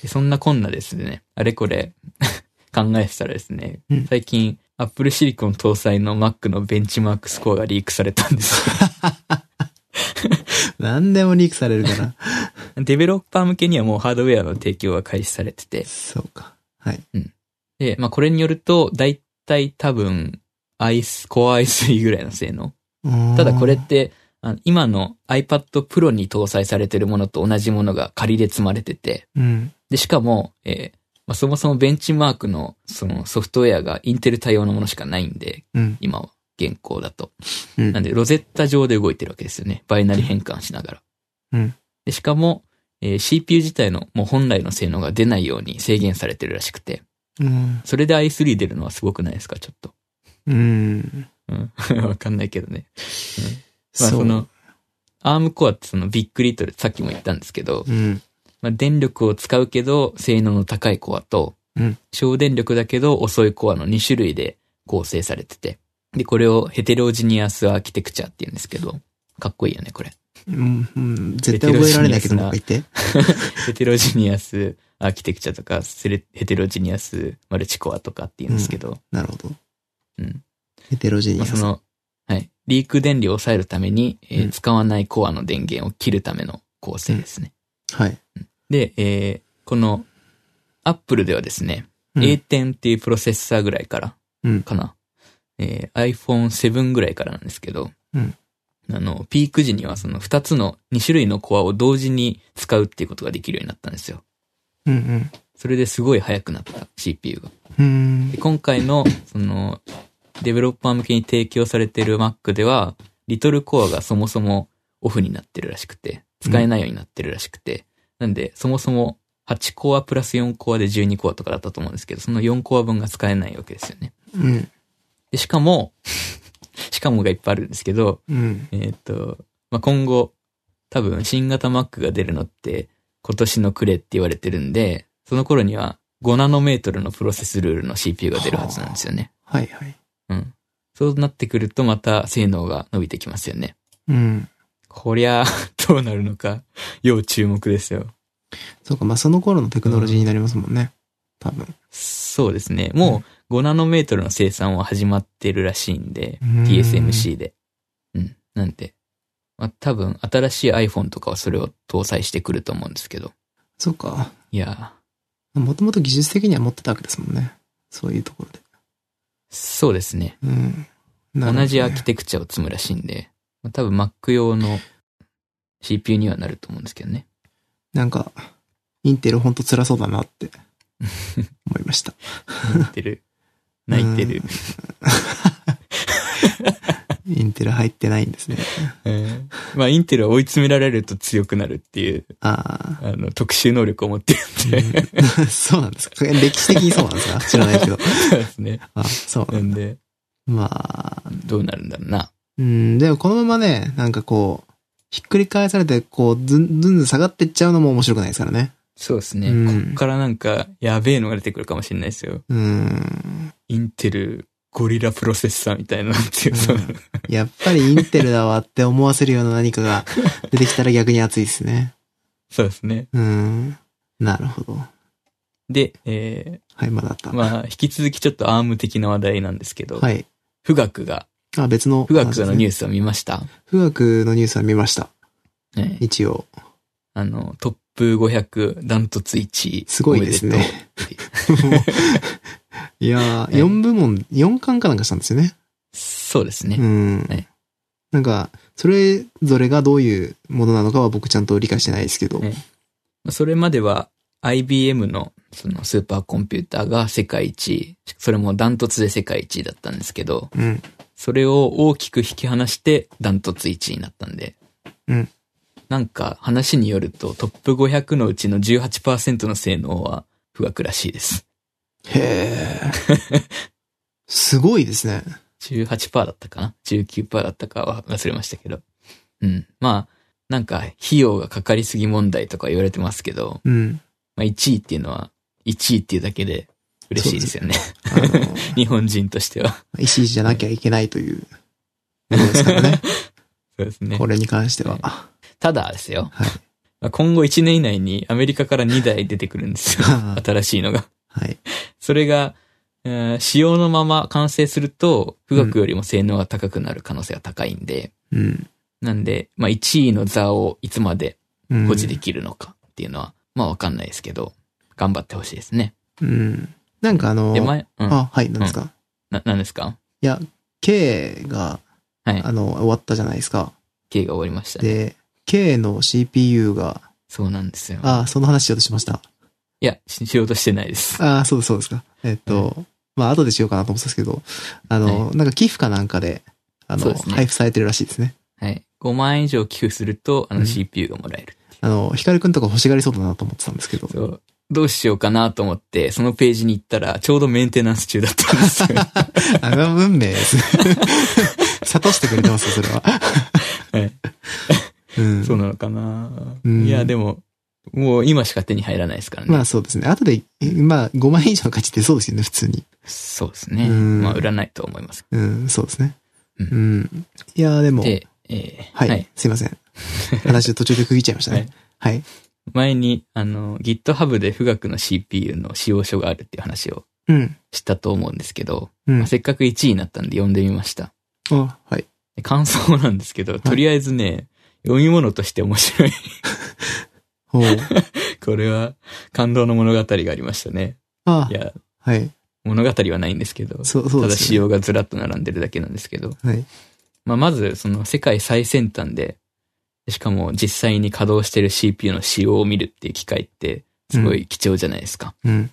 でそんなこんなですね、あれこれ 考えてたらですね、うん最近 Apple Silicon 搭載の Mac のベンチマークスコアがリークされたんですよ。何でもリークされるから。デベロッパー向けにはもうハードウェアの提供が開始されてて、そうか。はい。で、まあこれによると、だいたい多分、アイス、コア i3 ぐらいの性能。ただこれって、あの今の iPad Pro に搭載されてるものと同じものが仮で積まれてて、うん。で、しかも、えーまあ、そもそもベンチマークのそのソフトウェアがインテル対応のものしかないんで、うん。今は、現行だと。うんなんで、ロゼッタ上で動いてるわけですよね。バイナリ変換しながら。うん。で、しかも、えー CPU 自体のもう本来の性能が出ないように制限されてるらしくて、うん。それで i3 出るのはすごくないですか？ちょっと。うん。うん。わかんないけどね。まあそうその、 Arm コアってその big.LITTLE さっきも言ったんですけど、うん。まあ、電力を使うけど性能の高いコアと、うん省電力だけど遅いコアの2種類で構成されてて。で、これをヘテロジニアスアーキテクチャって言うんですけど、かっこいいよね、これ。うん。うん。絶対覚えられないけど、もう一回言って。ヘテロジニアスアーキテクチャとか、ヘテロジニアスマルチコアとかって言うんですけど、なるほど。うん。ヘテロジニまあ、アス。その、はい。リーク電流を抑えるために、えーうん使わないコアの電源を切るための構成ですね。はい。で、えーこの、アップルではですね、うん A10 っていうプロセッサーぐらいから、うんかな。えー iPhone7 ぐらいからなんですけど、うんあの、ピーク時にはその2つの、2種類のコアを同時に使うっていうことができるようになったんですよ。うんそれですごい速くなった CPU が。うん。うんで。今回の、その、デベロッパー向けに提供されている Mac では、リトルコアがそもそもオフになってるらしくて、使えないようになってるらしくて、なんで、そもそも8コアプラス4コアで12コアとかだったと思うんですけど、その4コア分が使えないわけですよね。うん。で、しかも、しかもがいっぱいあるんですけど、うん。えーっと、まあ、今後、多分新型 Mac が出るのって今年の暮れって言われてるんで、その頃には5ナノメートルのプロセスルールの CPU が出るはずなんですよね。はいはい。うん。そうなってくるとまた性能が伸びてきますよね。うん。こりゃ、どうなるのか、要注目ですよ。そうか、まあその頃のテクノロジーになりますもんね。多分。そうですね。もう5ナノメートルの生産は始まってるらしいんで、うん TSMC で。うん。なんで、まあ多分新しい iPhone とかはそれを搭載してくると思うんですけど。そうか。いやもともと技術的には持ってたわけですもんね。そういうところで。ー、そうですね。うん。ね同じアーキテクチャを積むらしいんで、まあ、多分 Mac 用の CPU にはなると思うんですけどね。なんか、インテルほんと辛そうだなって思いました。泣いてる。泣いてる。インテル入ってないんですね。うんまあ、インテルは追い詰められると強くなるっていう、ああ。あの、特殊能力を持ってるんで。うん そうなんですか歴史的にそうなんですか？知らないけど。そうですね。あ、そうなんで、まあ、どうなるんだろうな。うん、でもこのままね、なんかこう、ひっくり返されて、こう、ずんずんずん下がってっちゃうのも面白くないですからね。そうですね。うんこっからなんか、やべえのが出てくるかもしれないですよ。うん。インテル、ゴリラプロセッサーみたいなっていう、そのやっぱりインテルだわって思わせるような何かが出てきたら逆に熱いですね。そうですね。うん。なるほど。で、えはい、まだあった。ー、まあ、引き続きちょっとアーム的な話題なんですけど、はい。富岳が、あ、別の。富岳のニューースを見ました、ス。富岳のニュースは見ました。ね、一応。あの、トップ500ダントツ1位。すごいですね。いやー、ええ4部門、4冠かなんかしたんですよね。そうですね。うんはい。なんか、それぞれがどういうものなのかは僕ちゃんと理解してないですけど。えそれまでは IBM のそのスーパーコンピューターが世界一位、それもダントツで世界一位だったんですけど、うん。それを大きく引き離してダントツ1位になったんで、うん。なんか話によるとトップ500のうちの18%の性能は不学らしいです。へー。すごいですね。18%だったかな ?19% だったかは忘れましたけど。うん。まあ、なんか費用がかかりすぎ問題とか言われてますけど、うん。まあ1位っていうのは1位っていうだけで嬉しいですよね。日本人としては。石じゃなきゃいけないというものですからね。そうですねこ。れに関しては。はただですよ。はい。まあ今後1年以内にアメリカから2台出てくるんですよ。新しいのが。はい。それが、えー仕様のまま完成すると、富岳よりも性能が高くなる可能性が高いんで、うん。なんで、まあ1位の座をいつまでうん保持できるのかっていうのは、まあわかんないですけど、頑張ってほしいですね。うん。なんかあの、で、前、うん。あ、はい、何ですか、な、なんですか？いや、K が、はい。あの、終わったじゃないですか。K が終わりましたね。で、K の CPU が、そうなんですよ。あ、その話しようとしました。いや、ししようとしてないです。あ、そうです、そうですか。えっと、まあ、後でしようかなと思ってたんですけど、あの、なんか寄付かなんかで、あの、ね配布されてるらしいですね。はい。5万円以上寄付すると、あのうん CPU がもらえる。あの、ヒカルくんとか欲しがりそうだなと思ってたんですけど。そう。どうしようかなと思って、そのページに行ったら、ちょうどメンテナンス中だったんですよ。あの運命です。諭してくれてますよ、それは。はいうん。そうなのかな、うんいや、でも、もう今しか手に入らないですからね。まあそうですね。後で、まあ5万円以上の価値ってそうですよね、普通に。そうですね。うんまあ、売らないと思います。うん、そうですね。ううんん。いやーでも、で、えーはい、すいません。話を途中で区切っちゃいましたね。はい。前に、あの、GitHub で富岳の CPU の使用書があるっていう話をうん。したと思うんですけど、うんまあ。せっかく1位になったんで読んでみました。あ、はい。で感想なんですけど、とりあえずね、読み物として面白い。ほう。これは感動の物語がありましたね。あいや、はい。物語はないんですけど、そう、そうただ仕様がずらっと並んでるだけなんですけど、ね。はい。まあ、まずその世界最先端で、しかも実際に稼働してる CPU の仕様を見るっていう機会って、すごい貴重じゃないですか。うん。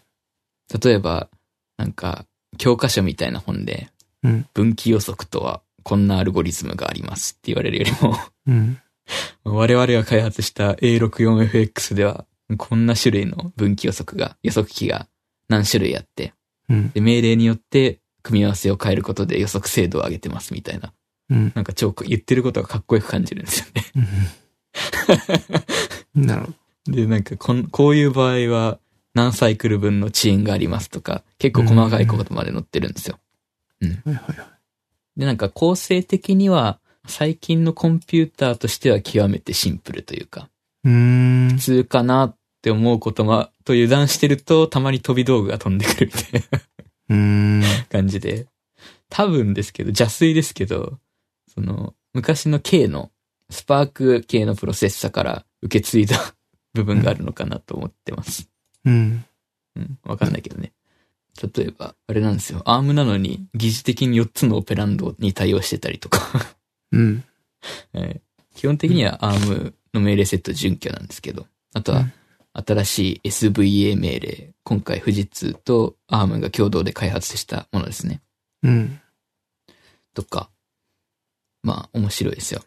例えば、なんか、教科書みたいな本で、うん。分岐予測とはこんなアルゴリズムがありますって言われるよりも、うん。我々が開発した A64FX では、こんな種類の分岐予測が、予測器が何種類あって、うん。で、命令によって組み合わせを変えることで予測精度を上げてますみたいな。うん。なんか超言ってることがかっこよく感じるんですよね。うん。なるほど。で、なんかこん、こういう場合は何サイクル分の遅延がありますとか、結構細かいことまで載ってるんですよ。はいはいはい。で、なんか構成的には、最近のコンピューターとしては極めてシンプルというか、う普。通かなって思うことも、と油断してると、たまに飛び道具が飛んでくるみたいな。感じで。多分ですけど、邪推ですけど、その、昔の K の、スパーク系のプロセッサから受け継いだ 部分があるのかなと思ってます。うん。うん、わかんないけどね。例えば、あれなんですよ。アームなのに、疑似的に4つのオペランドに対応してたりとか。うん。はい基本的には ARM の命令セット準拠なんですけど、あとは新しい SVA 命令、今回富士通と ARM が共同で開発したものですね。うん。とか、まあ面白いですよ。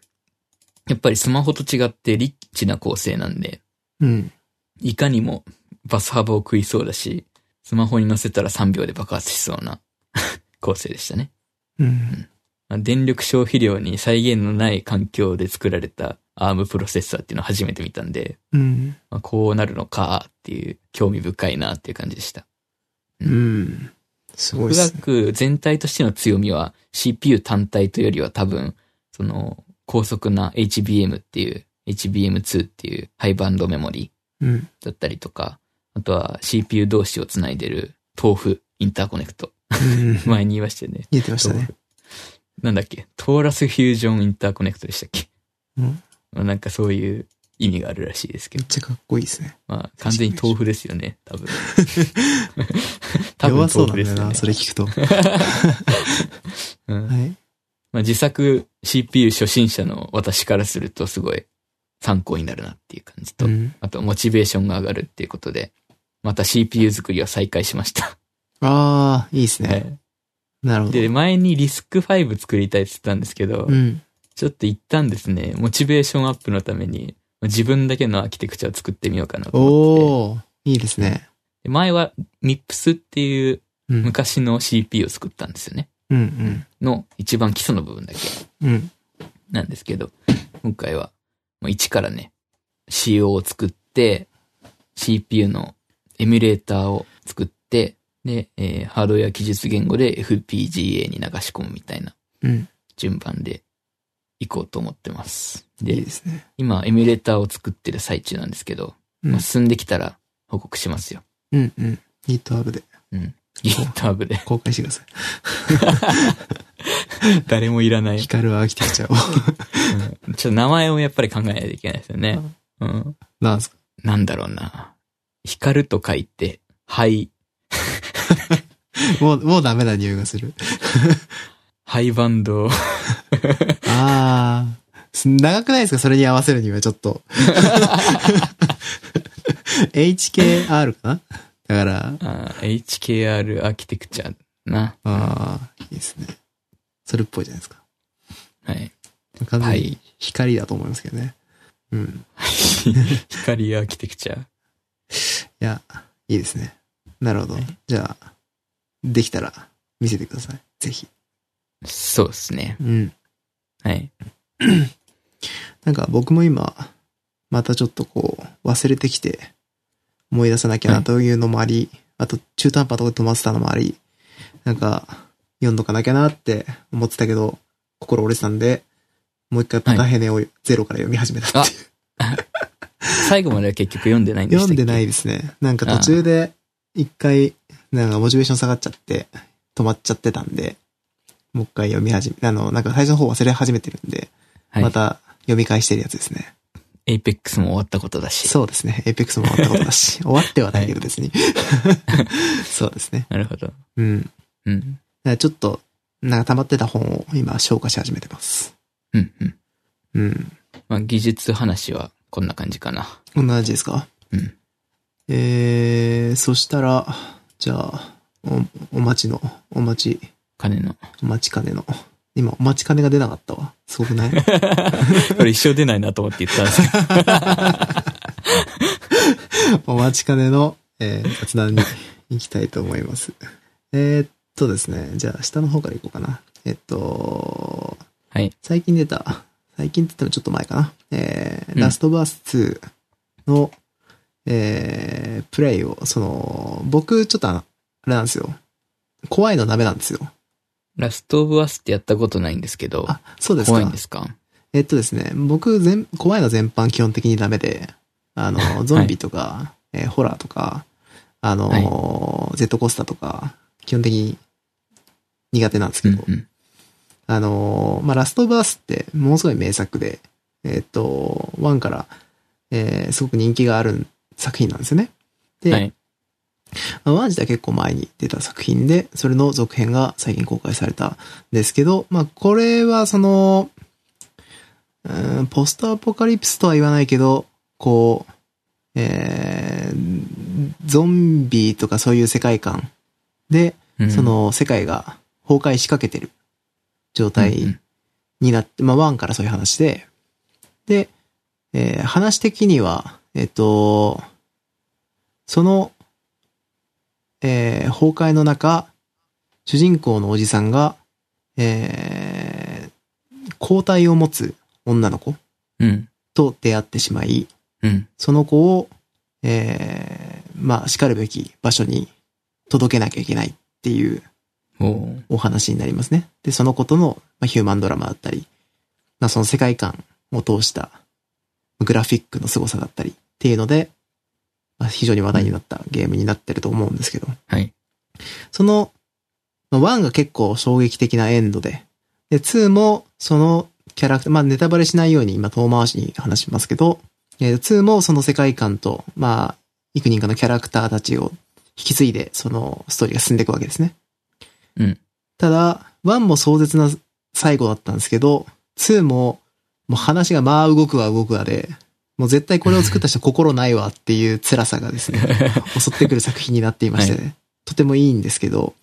やっぱりスマホと違ってリッチな構成なんで、うん。いかにもバス幅を食いそうだし、スマホに乗せたら3秒で爆発しそうな 構成でしたね。うん。まあ電力消費量に再現のない環境で作られた ARM プロセッサーっていうのを初めて見たんで、うん。まあ、こうなるのかっていう興味深いなっていう感じでした。うん。すごいすね。岳全体としての強みは CPU 単体というよりは多分、その高速な HBM っていう HBM2 っていうハイバンドメモリうん。だったりとか、あとは CPU 同士をつないでる豆腐インターコネクト。うん。前に言いましたよね。言ってましたね。なんだっけ？トーラスフュージョンインターコネクトでしたっけ？うん。まあなんかそういう意味があるらしいですけど。めっちゃかっこいいですね。まあ完全に豆腐ですよね、多分。多 分弱そうなんだよな、豆腐ですよね。それ聞くと。うんはい。まあ、自作 CPU 初心者の私からするとすごい参考になるなっていう感じと、うん。あとモチベーションが上がるっていうことで、また CPU 作りを再開しました。ああ、いいですはね。いなるほど。で、前にリスク5作りたいって言ってたんですけど、うん。ちょっと一旦ですね、モチベーションアップのために、自分だけのアーキテクチャを作ってみようかなと思っておー、いいですね。で前は MIPS っていううん。昔の CPU を作ったんですよね。うん、の一番基礎の部分だけ。うん。うん。なんですけど、今回は、一からね、仕様を作って、CPU のエミュレーターを作って、で、えーハードウェア記述言語で FPGA に流し込むみたいなうん。順番で行こうと思ってます。いいで、ですね。今、エミュレーターを作ってる最中なんですけど、うんまあ進んできたら報告しますよ。うん、うん。GitHub でうん。GitHub で。公開してください。誰もいらない。光るアーキテクチャを。うんちょっと名前をやっぱり考えないといけないですよね。うん。なんですか？なんだろうな。光ると書いて、灰、もう、もうダメな匂いがする。ハイバンド。ああ。長くないですか？それに合わせるにはちょっと。HKR かな？だから、HKR アーキテクチャな。ああ、いいですね。それっぽいじゃないですか。はい。完全にはい光だと思いますけどね。うん。光アーキテクチャ。いや、いいですね。なるほど。じゃあ、できたら見せてください。ぜひ。そうですね。うん。はい。なんか僕も今、またちょっとこう、忘れてきて、思い出さなきゃなというのもあり、あと中途半端なとこで止まってたのもあり、なんか、読んどかなきゃなって思ってたけど、心折れてたんで、もう一回パタヘネをゼロから読み始めたっていう。最後までは結局読んでないんでしたっけ？読んでないいですね。なんか途中で一回、なんかモチベーション下がっちゃって、止まっちゃってたんで、もう一回読み始め、あの、なんか最初の方忘れ始めてるんで、はい。また読み返してるやつですね。 Apex も終わったことだし。そうですね。 Apex も終わったことだし。終わってはないけど別に。そうですね。なるほど。うん。うん。ちょっと、なんか溜まってた本を今消化し始めてます。うん、うん。うん。まあ、技術話はこんな感じかな。こんな感じですか？うん。えー、そしたら、じゃあ、お、お待ちの、お待ち、金の。お待ち金の。今、お待ち金が出なかったわ。すごくない？これ一生出ないなと思って言ったんですけど。お待ち金の、えー、雑談に行きたいと思います。えーっとですね、じゃあ下の方から行こうかな。えっと、はい。最近出た、最近って言ってもちょっと前かな。えー、うんラストバース2の、えー、プレイを、その、僕、ちょっとあれなんですよ。怖いのダメなんですよ。ラストオブアスってやったことないんですけど、あ、そうですか。怖いんですか？えっとですね、僕全、怖いの全般基本的にダメで、あの、ゾンビとか、えーホラーとか、あの、ジェットコースターとか、基本的に苦手なんですけど、うんうん。あの、まあ、ラストバースってものすごい名作で、えっと、1から、えーすごく人気がある作品なんですよね。で、はい。まあ、1自体結構前に出た作品で、それの続編が最近公開されたんですけど、まあ、これはその、うーんポストアポカリプスとは言わないけど、こう、えーゾンビとかそういう世界観で、うんそ、の世界が崩壊しかけてる状うんう態んになって、まあ、1からそういう話で、で、えー話的には、えっと、その、えー崩壊の中、主人公のおじさんが、えー抗体を持つ女の子うん。と出会ってしまい、うん。その子を、えーまあ、叱るべき場所に届けなきゃいけないっていうお話になりますね。で、そのことの、まあ、ヒューマンドラマだったり、まあ、その世界観を通したグラフィックの凄さだったりっていうので、まあ、非常に話題になったゲームになってると思うんですけど、はい。その、まあ1が結構衝撃的なエンドで、で、2もそのキャラクター、まあネタバレしないように今遠回しに話しますけど、えー2もその世界観と、まあ、幾人かのキャラクターたちを引き継いで、そのストーリーが進んでいくわけですね。うん。ただ、1も壮絶な最後だったんですけど、2も、もう話がまあ動くわ動くわで、もう絶対これを作った人心ないわっていう辛さがですね、襲ってくる作品になっていましてね、とてもいいんですけど、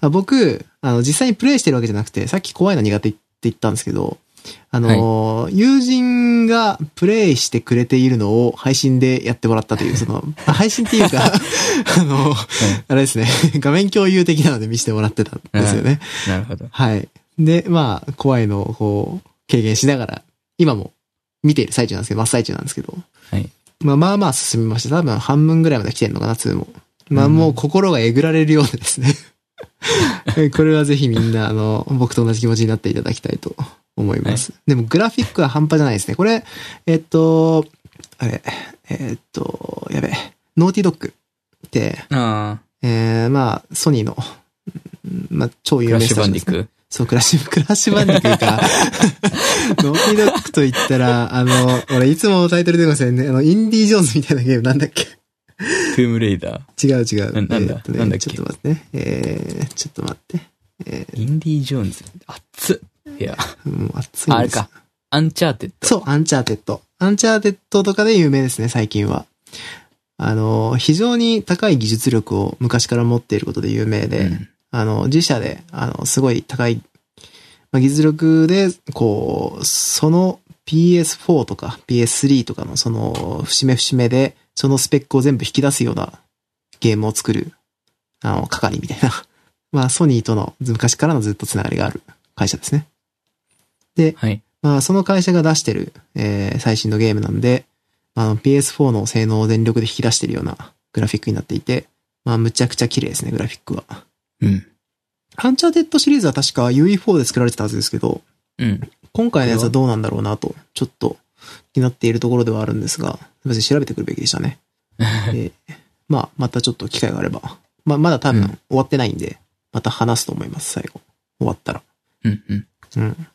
あ僕、あの、実際にプレイしてるわけじゃなくて、さっき怖いの苦手って言ったんですけど、あの、友人がプレイしてくれているのを配信でやってもらったという、その、あ配信っていうか、あの、あれですね、画面共有的なので見せてもらってたんですよね。なるほど。はい。で、まあ、怖いのをこう、軽減しながら、今も見ている最中なんですけど、真っ最中なんですけど。はい。まあまあまあ進みました。多分半分ぐらいまで来てんのかな、2も。まあうんもう心がえぐられるようでですね。これはぜひみんな、あの、僕と同じ気持ちになっていただきたいと思います。でもグラフィックは半端じゃないですね。これ、えっと、あれ、えっと、やべえ、 Naughty Dog って、あえー、まあ、ソニーの、うんまあ、超有名クラッシュバンスタジオですねディク？そう、クラッシュ、クラッシュバンディクーか。Naughty Dog と言ったら、あの、俺いつもタイトル出てますよね。あの、インディ・ジョーンズみたいなゲームなんだっけ？トゥームレイダー？違う違う。ななんだ？えーねなんだっけ？ちょっと待ってね。えー、ちょっと待って。えインディ・ジョーンズ？熱っ。いや、ー、もう熱いあれか。アンチャーテッド。そう、アンチャーテッド。アンチャーテッドとかで有名ですね、最近は。あの、非常に高い技術力を昔から持っていることで有名で、うんあの、自社で、あの、すごい高い、まあ、技術力で、こう、その PS4 とか PS3 とかのその、節目節目で、そのスペックを全部引き出すようなゲームを作る、あの、係みたいな。まあ、ソニーとの昔からのずっとつながりがある会社ですね。で、はい。まあ、その会社が出してる、えー最新のゲームなんで、あの、PS4 の性能を全力で引き出してるようなグラフィックになっていて、まあ、むちゃくちゃ綺麗ですね、グラフィックは。うん。アンチャーテッドシリーズは確か UE4 で作られてたはずですけど、うん。今回のやつはどうなんだろうなと、ちょっと気になっているところではあるんですが、すみません、調べてくるべきでしたね。えーまあ、またちょっと機会があれば。まあ、まだ多分うん終わってないんで、また話すと思います、最後。終わったら。うん。うん。うん。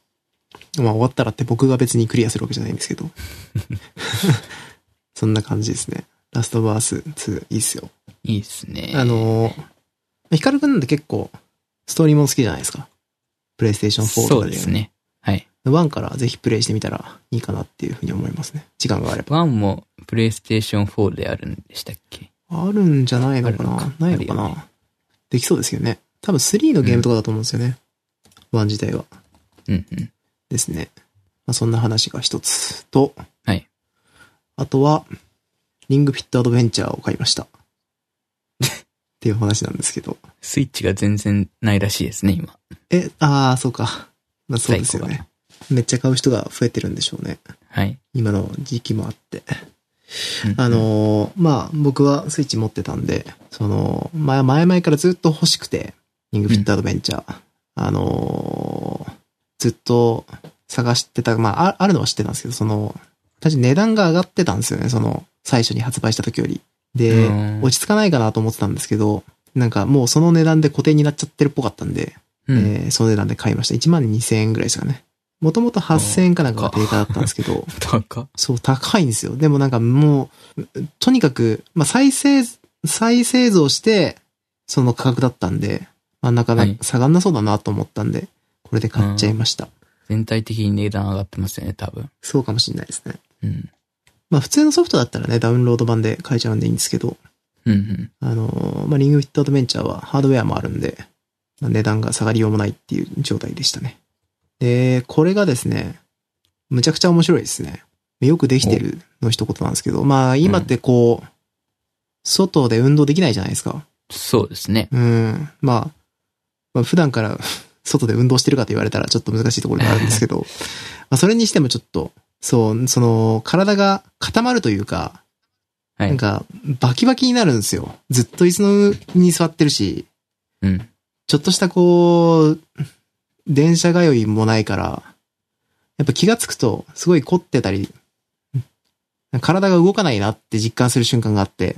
まあ、終わったらって僕が別にクリアするわけじゃないんですけど。そんな感じですね。ラストバース2、いいっすよ。いいですね。あのー、ヒカルくんなんて結構、ストーリーもの好きじゃないですか。プレイステーション4とそかで。うですね。はい。1からぜひプレイしてみたらいいかなっていうふうに思いますね。時間があれば。1もプレイステーション4であるんでしたっけ？あるんじゃないのかな？ないのかな、あるよできそうですよね。多分3のゲームとかだと思うんですよね。1自体は。うんうん。ですね。まあ、そんな話が一つと、はい。あとは、リングフィットアドベンチャーを買いました。っていう話なんですけど。スイッチが全然ないらしいですね、今。え、ああ、そうか。まあそうですよね。めっちゃ買う人が増えてるんでしょうね。はい。今の時期もあって。うんうんあ、のーまあ、僕はスイッチ持ってたんで、その、まあ、前々からずっと欲しくて、リングフィットアドベンチャー。あのーずっと探してた、まあ、ああるのは知ってたんですけど、その、私値段が上がってたんですよね、その、最初に発売した時より。でうん、落ち着かないかなと思ってたんですけど、なんかもうその値段で固定になっちゃってるっぽかったんで、うん。えーその値段で買いました。1万2000円ぐらいですかね。もともと8000円かなんかが定価だったんですけど、高っそう、高いんですよ。でもなんかもう、とにかく、まあ、再生、再製造して、その価格だったんで、まあ、なかなはいか下がんなそうだなと思ったんで、これで買っちゃいました。全体的に値段上がってますよね、多分。そうかもしれないですね。うん。まあ、普通のソフトだったらね、ダウンロード版で買えちゃうんでいいんですけど、うんうん。あのーまあ、リングフィットアドベンチャーはハードウェアもあるんで、まあ、値段が下がりようもないっていう状態でしたね。で、これがですね、むちゃくちゃ面白いですね。よくできてるの一言なんですけど、まあ今ってこう、外で運動できないじゃないですか。そうですね。うん。まあ、まあ普段から外で運動してるかと言われたらちょっと難しいところがあるんですけど、まあそれにしてもちょっと、そう、その、体が固まるというか、はい。なんか、バキバキになるんですよ。ずっと椅子の上に座ってるし、うん。ちょっとしたこう、電車通いもないから、やっぱ気がつくと、すごい凝ってたり、体が動かないなって実感する瞬間があって、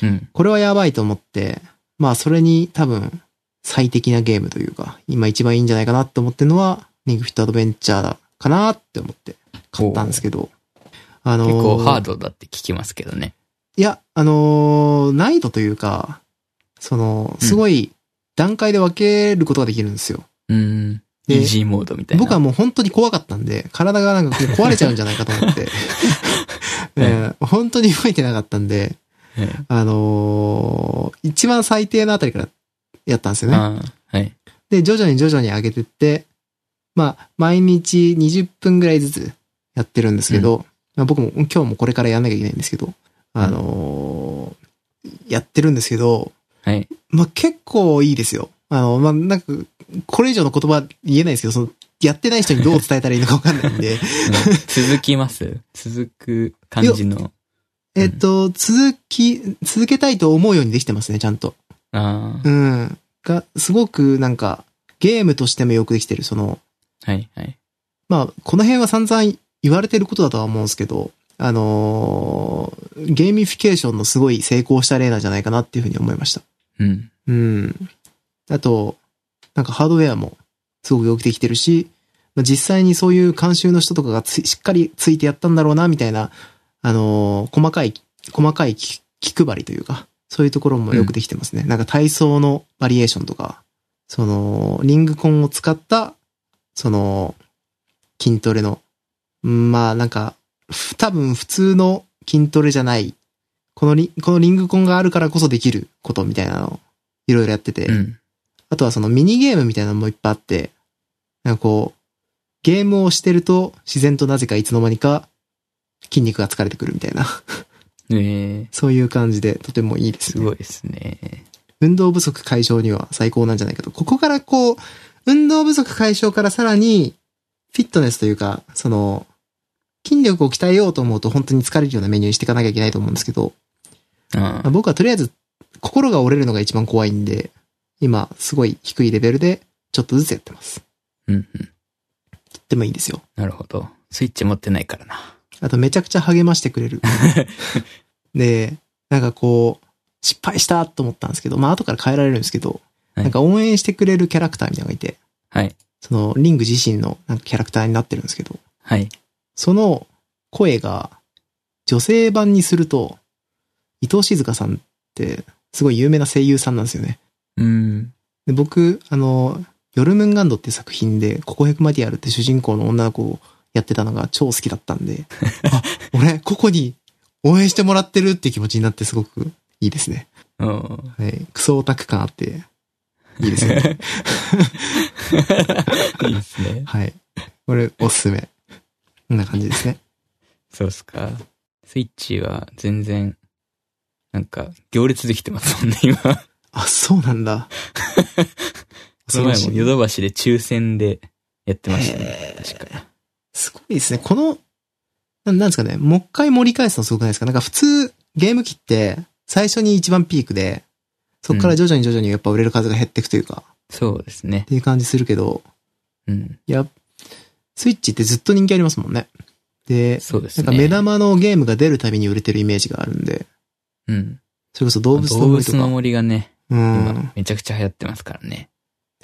うん。これはやばいと思って、まあそれに多分最適なゲームというか、今一番いいんじゃないかなって思ってるのは、リングフィットアドベンチャーかなって思って買ったんですけど、あのー結構ハードだって聞きますけどね。いや、あのー難易度というか、その、すごい段階で分けることができるんですよ。うん。でイージーモードみたいな。僕はもう本当に怖かったんで、体がなんか 壊れちゃうんじゃないかと思って、えー本当に動いてなかったんで、はいあのー一番最低のあたりからやったんですよね。はい。で、徐々に徐々に上げてって、まあ、毎日20分ぐらいずつやってるんですけど、まあ、僕も今日もこれからやんなきゃいけないんですけど、あのーやってるんですけど、はい。まあ、結構いいですよ。あの、まあ、なんか、これ以上の言葉言えないですけど、その、やってない人にどう伝えたらいいのかわかんないんで、うん続きます？続く感じの。えっと、続き、続けたいと思うようにできてますね、ちゃんと。ああ。うん。が、すごくなんか、ゲームとしてもよくできてる、その、はい、はい。まあ、この辺は散々言われてることだとは思うんですけど、あのーゲーミフィケーションのすごい成功した例なんじゃないかなっていうふうに思いました。うん。うん。あと、なんかハードウェアもすごくよくできてるし、まあ、実際にそういう監修の人とかがつしっかりついてやったんだろうな、みたいな、あのー細かい、細かい気気配りというか、そういうところもよくできてますね。なんか体操のバリエーションとか、その、リングコンを使った、その、筋トレの、うんまあなんか、ふ多分普通の筋トレじゃない、このリ、このリングコンがあるからこそできることみたいなのをいろいろやってて、うん。あとはそのミニゲームみたいなのもいっぱいあって、なんかこう、ゲームをしてると自然となぜかいつの間にか筋肉が疲れてくるみたいな。ええ そういう感じでとてもいいですね。すごいですね。運動不足解消には最高なんじゃないかと。ここからこう、運動不足解消からさらに、フィットネスというか、その、筋力を鍛えようと思うと本当に疲れるようなメニューにしていかなきゃいけないと思うんですけど、あまあ、僕はとりあえず心が折れるのが一番怖いんで、今すごい低いレベルでちょっとずつやってます。うんうん。とってもいいですよ。なるほど。スイッチ持ってないからな。あとめちゃくちゃ励ましてくれる。で、なんかこう、失敗したと思ったんですけど、まあ後から変えられるんですけど、はいなんか応援してくれるキャラクターみたいなのがいて、はい。そのリング自身のなんかキャラクターになってるんですけど、はい。その声が女性版にすると、伊藤静香さんってすごい有名な声優さんなんですよね。うん。で僕、あの、ヨルムンガンドっていう作品で、ココヘクマディアルって主人公の女の子をやってたのが超好きだったんで、あ、俺、ココに応援してもらってるっていう気持ちになってすごくいいですね。うん。はい。クソオタク感あって、いいですね。いいですね。はい。これ、おすすめ。こんな感じですね。そうっすか。スイッチは全然、なんか、行列できてますもんね、今。こあ、そうなんだ。の前もヨドバシで抽選でやってましたね。確か。すごいですね。この、ななんですかね。もう一回盛り返すのすごくないですか？なんか普通、ゲーム機って、最初に一番ピークで、そこから徐々に徐々にやっぱ売れる数が減っていくというか、そうですねっ。ていう感じするけど、うん。いや、スイッチってずっと人気ありますもんね。で、そうですね。なんか目玉のゲームが出るたびに売れてるイメージがあるんで、うん。それこそ動物の動森とか。物の森がね、う今ん。めちゃくちゃ流行ってますからね。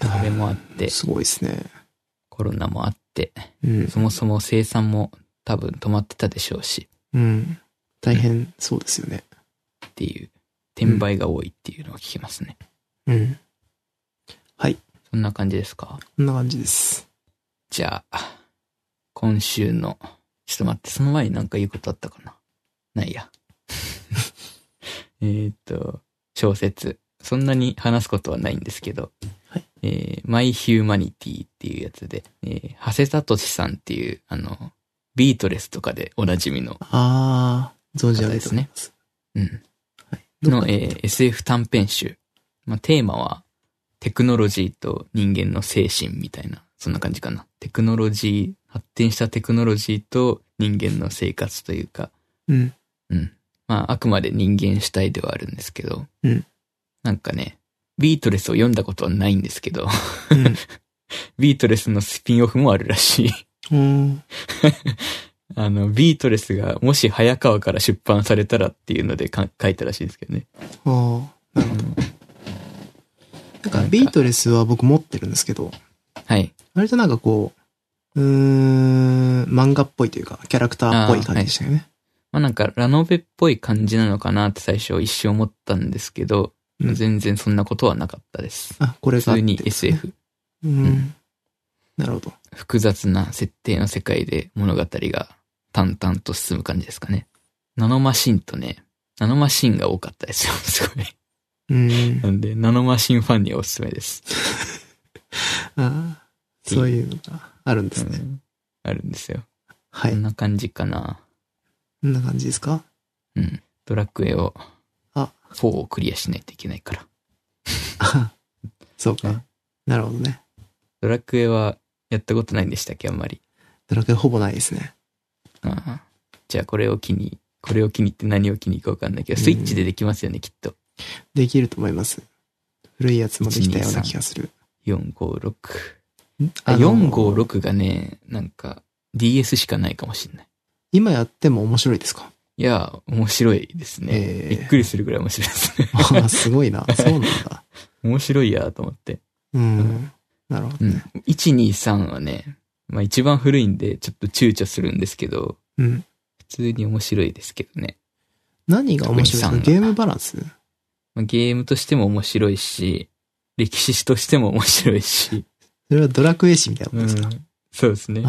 それもあって、すごいですね。コロナもあって、うん。そもそも生産も多分止まってたでしょうし、うん。大変そうですよね。っていう、転売が多いっていうのを聞きますね。うん。はい。そんな感じですか？こんな感じです。じゃあ、今週の、ちょっと待って、その前になんか言うことあったかな？ないや。えーっと、小説。そんなに話すことはないんですけど、はいえー、マイ・ヒューマニティっていうやつで、えー、長谷聡さんっていう、あの、ビートレスとかでおなじみの、あー、存じ上げております。うん、どこの、えー SF 短編集。まあ、テーマは、テクノロジーと人間の精神みたいな、そんな感じかな。テクノロジー、発展したテクノロジーと人間の生活というか、うん。うん。まあ、あくまで人間主体ではあるんですけど、うんなんかね、ビートレスを読んだことはないんですけど、うん。ビートレスのスピンオフもあるらしい。うん。あの、ビートレスがもし早川から出版されたらっていうのでか書いたらしいですけどね。あー、なるほど。なんか、ビートレスは僕持ってるんですけど、はい。割となんかこう、ん、漫画っぽいというか、キャラクターっぽい感じでしたよね。まあなんか、ラノベっぽい感じなのかなって最初一瞬思ったんですけど、うん全然そんなことはなかったです。あ、これがあって普通に。SF。うん。んなるほど。複雑な設定の世界で物語が淡々と進む感じですかね。ナノマシンとね、ナノマシンが多かったですよ。すごい。うん。なんで、ナノマシンファンにはおすすめです。あーそういうのがあるんですね。うんあるんですよ。はい。ここんな感じかな。んな感じですか？うん。ドラクエを、あ4をクリアしないといけないから。あそうかね。なるほどね。ドラクエはやったことないんでしたっけ、あんまり。ドラクエほぼないですね。ああじゃあこれを機に、これを機にって何を機にかわかんないけど、スイッチでできますよね、きっと。できると思います。古いやつもできたような気がする。456。あ、あの456がね、なんか DS しかないかもしんない。今やっても面白いですか？いや、面白いですね。ええびっくりするぐらい面白いですね。ああ、すごいな。そうなんだ。面白いやと思って。うん。なるほどうんね。。123はね、まあ一番古いんでちょっと躊躇するんですけど、うん。普通に面白いですけどね。何が面白い？ですかゲームバランス？まあ、ゲームとしても面白いし、歴史史としても面白いし、それはドラクエ史みたいなことですか、うんそうですね。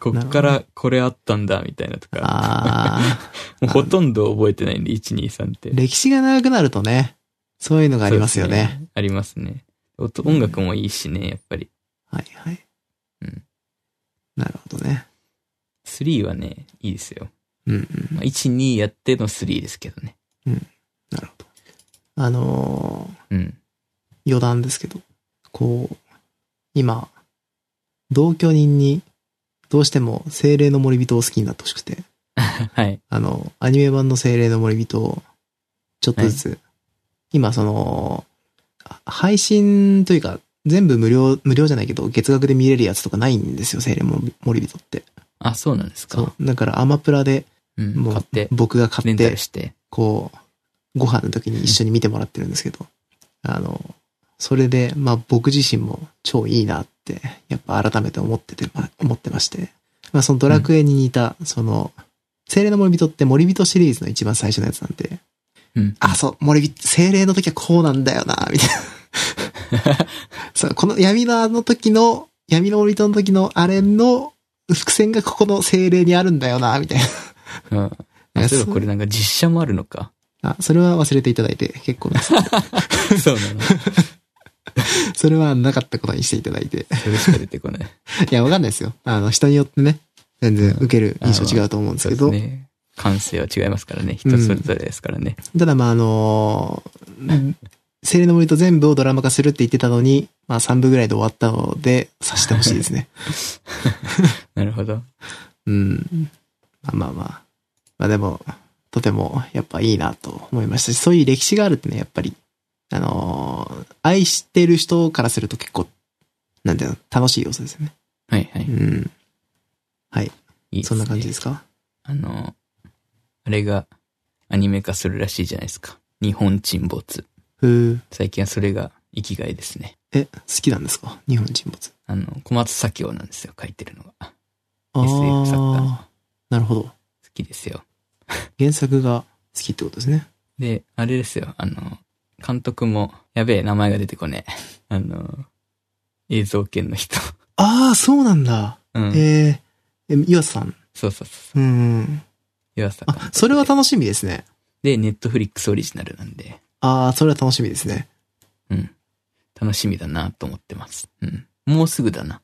こっか。らこれあったんだ、みたいなとか。もうほとんど覚えてないんで、1、2、3って。歴史が長くなるとね、そういうのがありますよね。ですありますね。音音楽もいいしね、やっぱり。はいはい。うんなるほどね。3はね、いいですよ。うんうん。まあ、1、2やっての3ですけどね。なるほど。あのーうん。余談ですけど、こう、今、同居人に、どうしても精霊の森人を好きになってほしくて、はい。あの、アニメ版の精霊の森人を、ちょっとずつ、今その、あ配信というか、全部無料、無料じゃないけど、月額で見れるやつとかないんですよ、精霊の森人って。あ、そうなんですか。そう。だからアマプラで、うん。もう買って、僕が買って、て。こう、ご飯の時に一緒に見てもらってるんですけど、あの、それで、まあ僕自身も超いいなって、やっぱ改めて思ってて、ま思ってまして、まあそのドラクエに似た、その、精霊の森人って森人シリーズの一番最初のやつなんで、うん。あ、そう、森人、精霊の時はこうなんだよな、みたいな。そう、この闇のあの時の、闇の森人の時のあれの伏線がここの精霊にあるんだよな、みたいな。うん。あ、そういえばこれなんか実写もあるのか？あ、それは忘れていただいて結構です。そうなの。それはなかったことにしていただいて。それしか出てこない。いや、わかんないですよ。あの、人によってね、全然受ける印象違うと思うんですけど、ですね。感性は違いますからね。人それぞれですからね。ただまああのー、精霊の森と全部をドラマ化するって言ってたのに、まあ3部ぐらいで終わったので、さしてほしいですね。なるほど。うん。まあまあまあ。まあでも、とてもやっぱいいなと思いましたし、そういう歴史があるってね、やっぱり、あのー愛してる人からすると結構、なんていうの、楽しい要素ですよね。はいはい。うん。はい。いいそんな感じですか？あの、あれがアニメ化するらしいじゃないですか。日本沈没。最近はそれが生きがいですね。え、好きなんですか？日本沈没。あの、小松左京なんですよ、書いてるのが。SF 作家。なるほど。きですよ。原作が好きってことですね。で、あれですよ、あの、監督も、やべえ、名前が出てこねえ。あの、映像系の人。ああ、そうなんだ。うん。えー、え、岩佐さん。そうそうそう。うん。岩佐監督あ、それは楽しみですね。で、ネットフリックスオリジナルなんで、ああ、それは楽しみですね。うん。楽しみだなと思ってます。うん。もうすぐだな。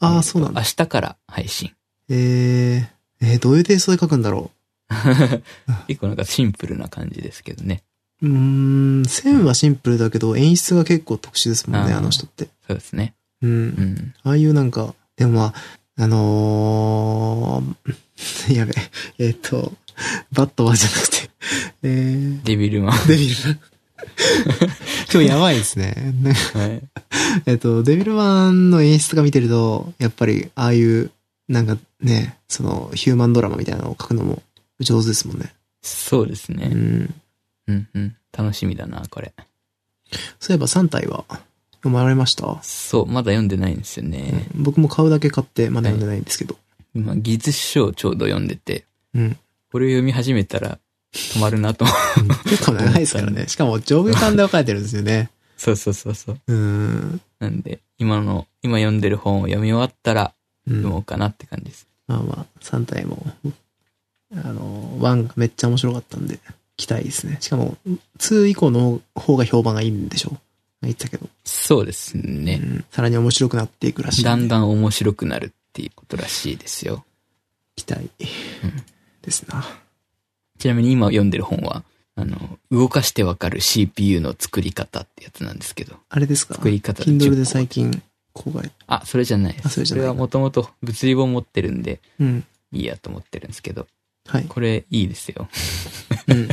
ああ、そうなんだ。明日から配信。えー、えーどういうテイストで書くんだろ 結構なんかシンプルな感じですけどね。う。ん、線はシンプルだけど、演出が結構特殊ですもんね、あの人って。そうですね。う。うんん。ああいうなんか、でもまあ、あのー、やべえ、えっ、と、バットマンじゃなくて、えー、デビルマン。デビルマン。今日やばいですね。ねはい。えっと、デビルマンの演出とか見てると、やっぱり、ああいう、なんかね、その、ヒューマンドラマみたいなのを書くのも上手ですもんね。そうですね。うん。うんうん。楽しみだな、これ。そういえば3体は読まれました、そう、まだ読んでないんですよね。僕も買うだけ買ってまだ読んでないんですけど。今、技術書をちょうど読んでて、うん。これを読み始めたら止まるなと思う。結構長いですからね。しかも上下巻で分かれてるんですよね。そうそうそうそう。うん。なんで、今の、今読んでる本を読み終わったらうん読もうかなって感じです。まあまあ、3体も、あの、1がめっちゃ面白かったんで、期待ですね。しかも、2以降の方が評判がいいんでしょう。言ってたけど。そうですうね。ん。さらに面白くなっていくらしいんで。だんだん面白くなるっていうことらしいですよ。期待ですな。ちなみに今読んでる本は、あの、動かしてわかる CPU の作り方ってやつなんですけど。あれですか？作り方 Kindle で最近公開。あ、それじゃないです。あそれじゃないはもともと物理本持ってるんで、うん。いいやと思ってるんですけど、はい。これいいですよ。うん。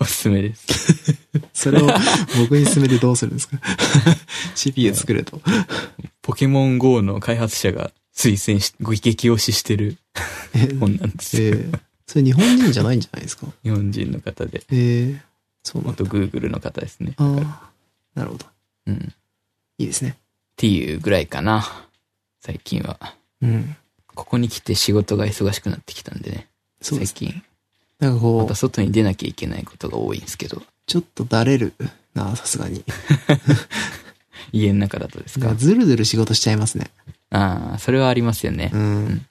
おすすめです。それを僕に勧めてどうするんですか ?CPU 作れと。ポケモン GO の開発者が推薦し、ご激推ししてるえ本なんですよ。えーそれ日本人じゃないんじゃないですか？日本人の方で。えー、そうなんだ。元 Google の方ですね。ああ、なるほど。うん。っいいですね。ていうぐらいかな。最近は。うん。ここに来て仕事が忙しくなってきたんでね。そうです。最近。なんかまこう、た外に出なきゃいけないことが多いんですけど。ちょっとだれる？な、さすがに。家の中だとですか？なんか。ずるずる仕事しちゃいますね。ああ、それはありますよねう。ん。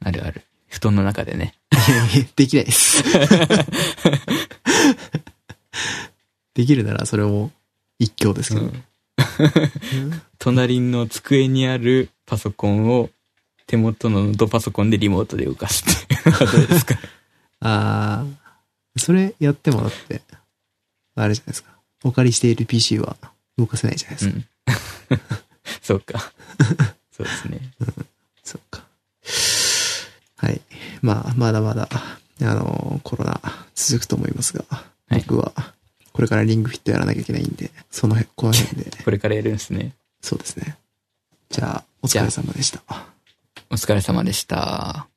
あるある。布団の中でね。いやいやできないです。できるならそれも一興ですけど。うん 隣の机にあるパソコンを手元のノートパソコンでリモートで動かすっていう。どうですか？あー、それやってもだって、あれじゃないですか。お借りしている PC は動かせないじゃないですか。うん。そうか。そうですね。そっか。はい。まあ、まだまだ、あの、コロナ続くと思いますが、い僕は、これからリングフィットやらなきゃいけないんで、その辺、この辺で、これからやるんですね。そうですね。じゃあ、お疲れ様でした。お疲れ様でした。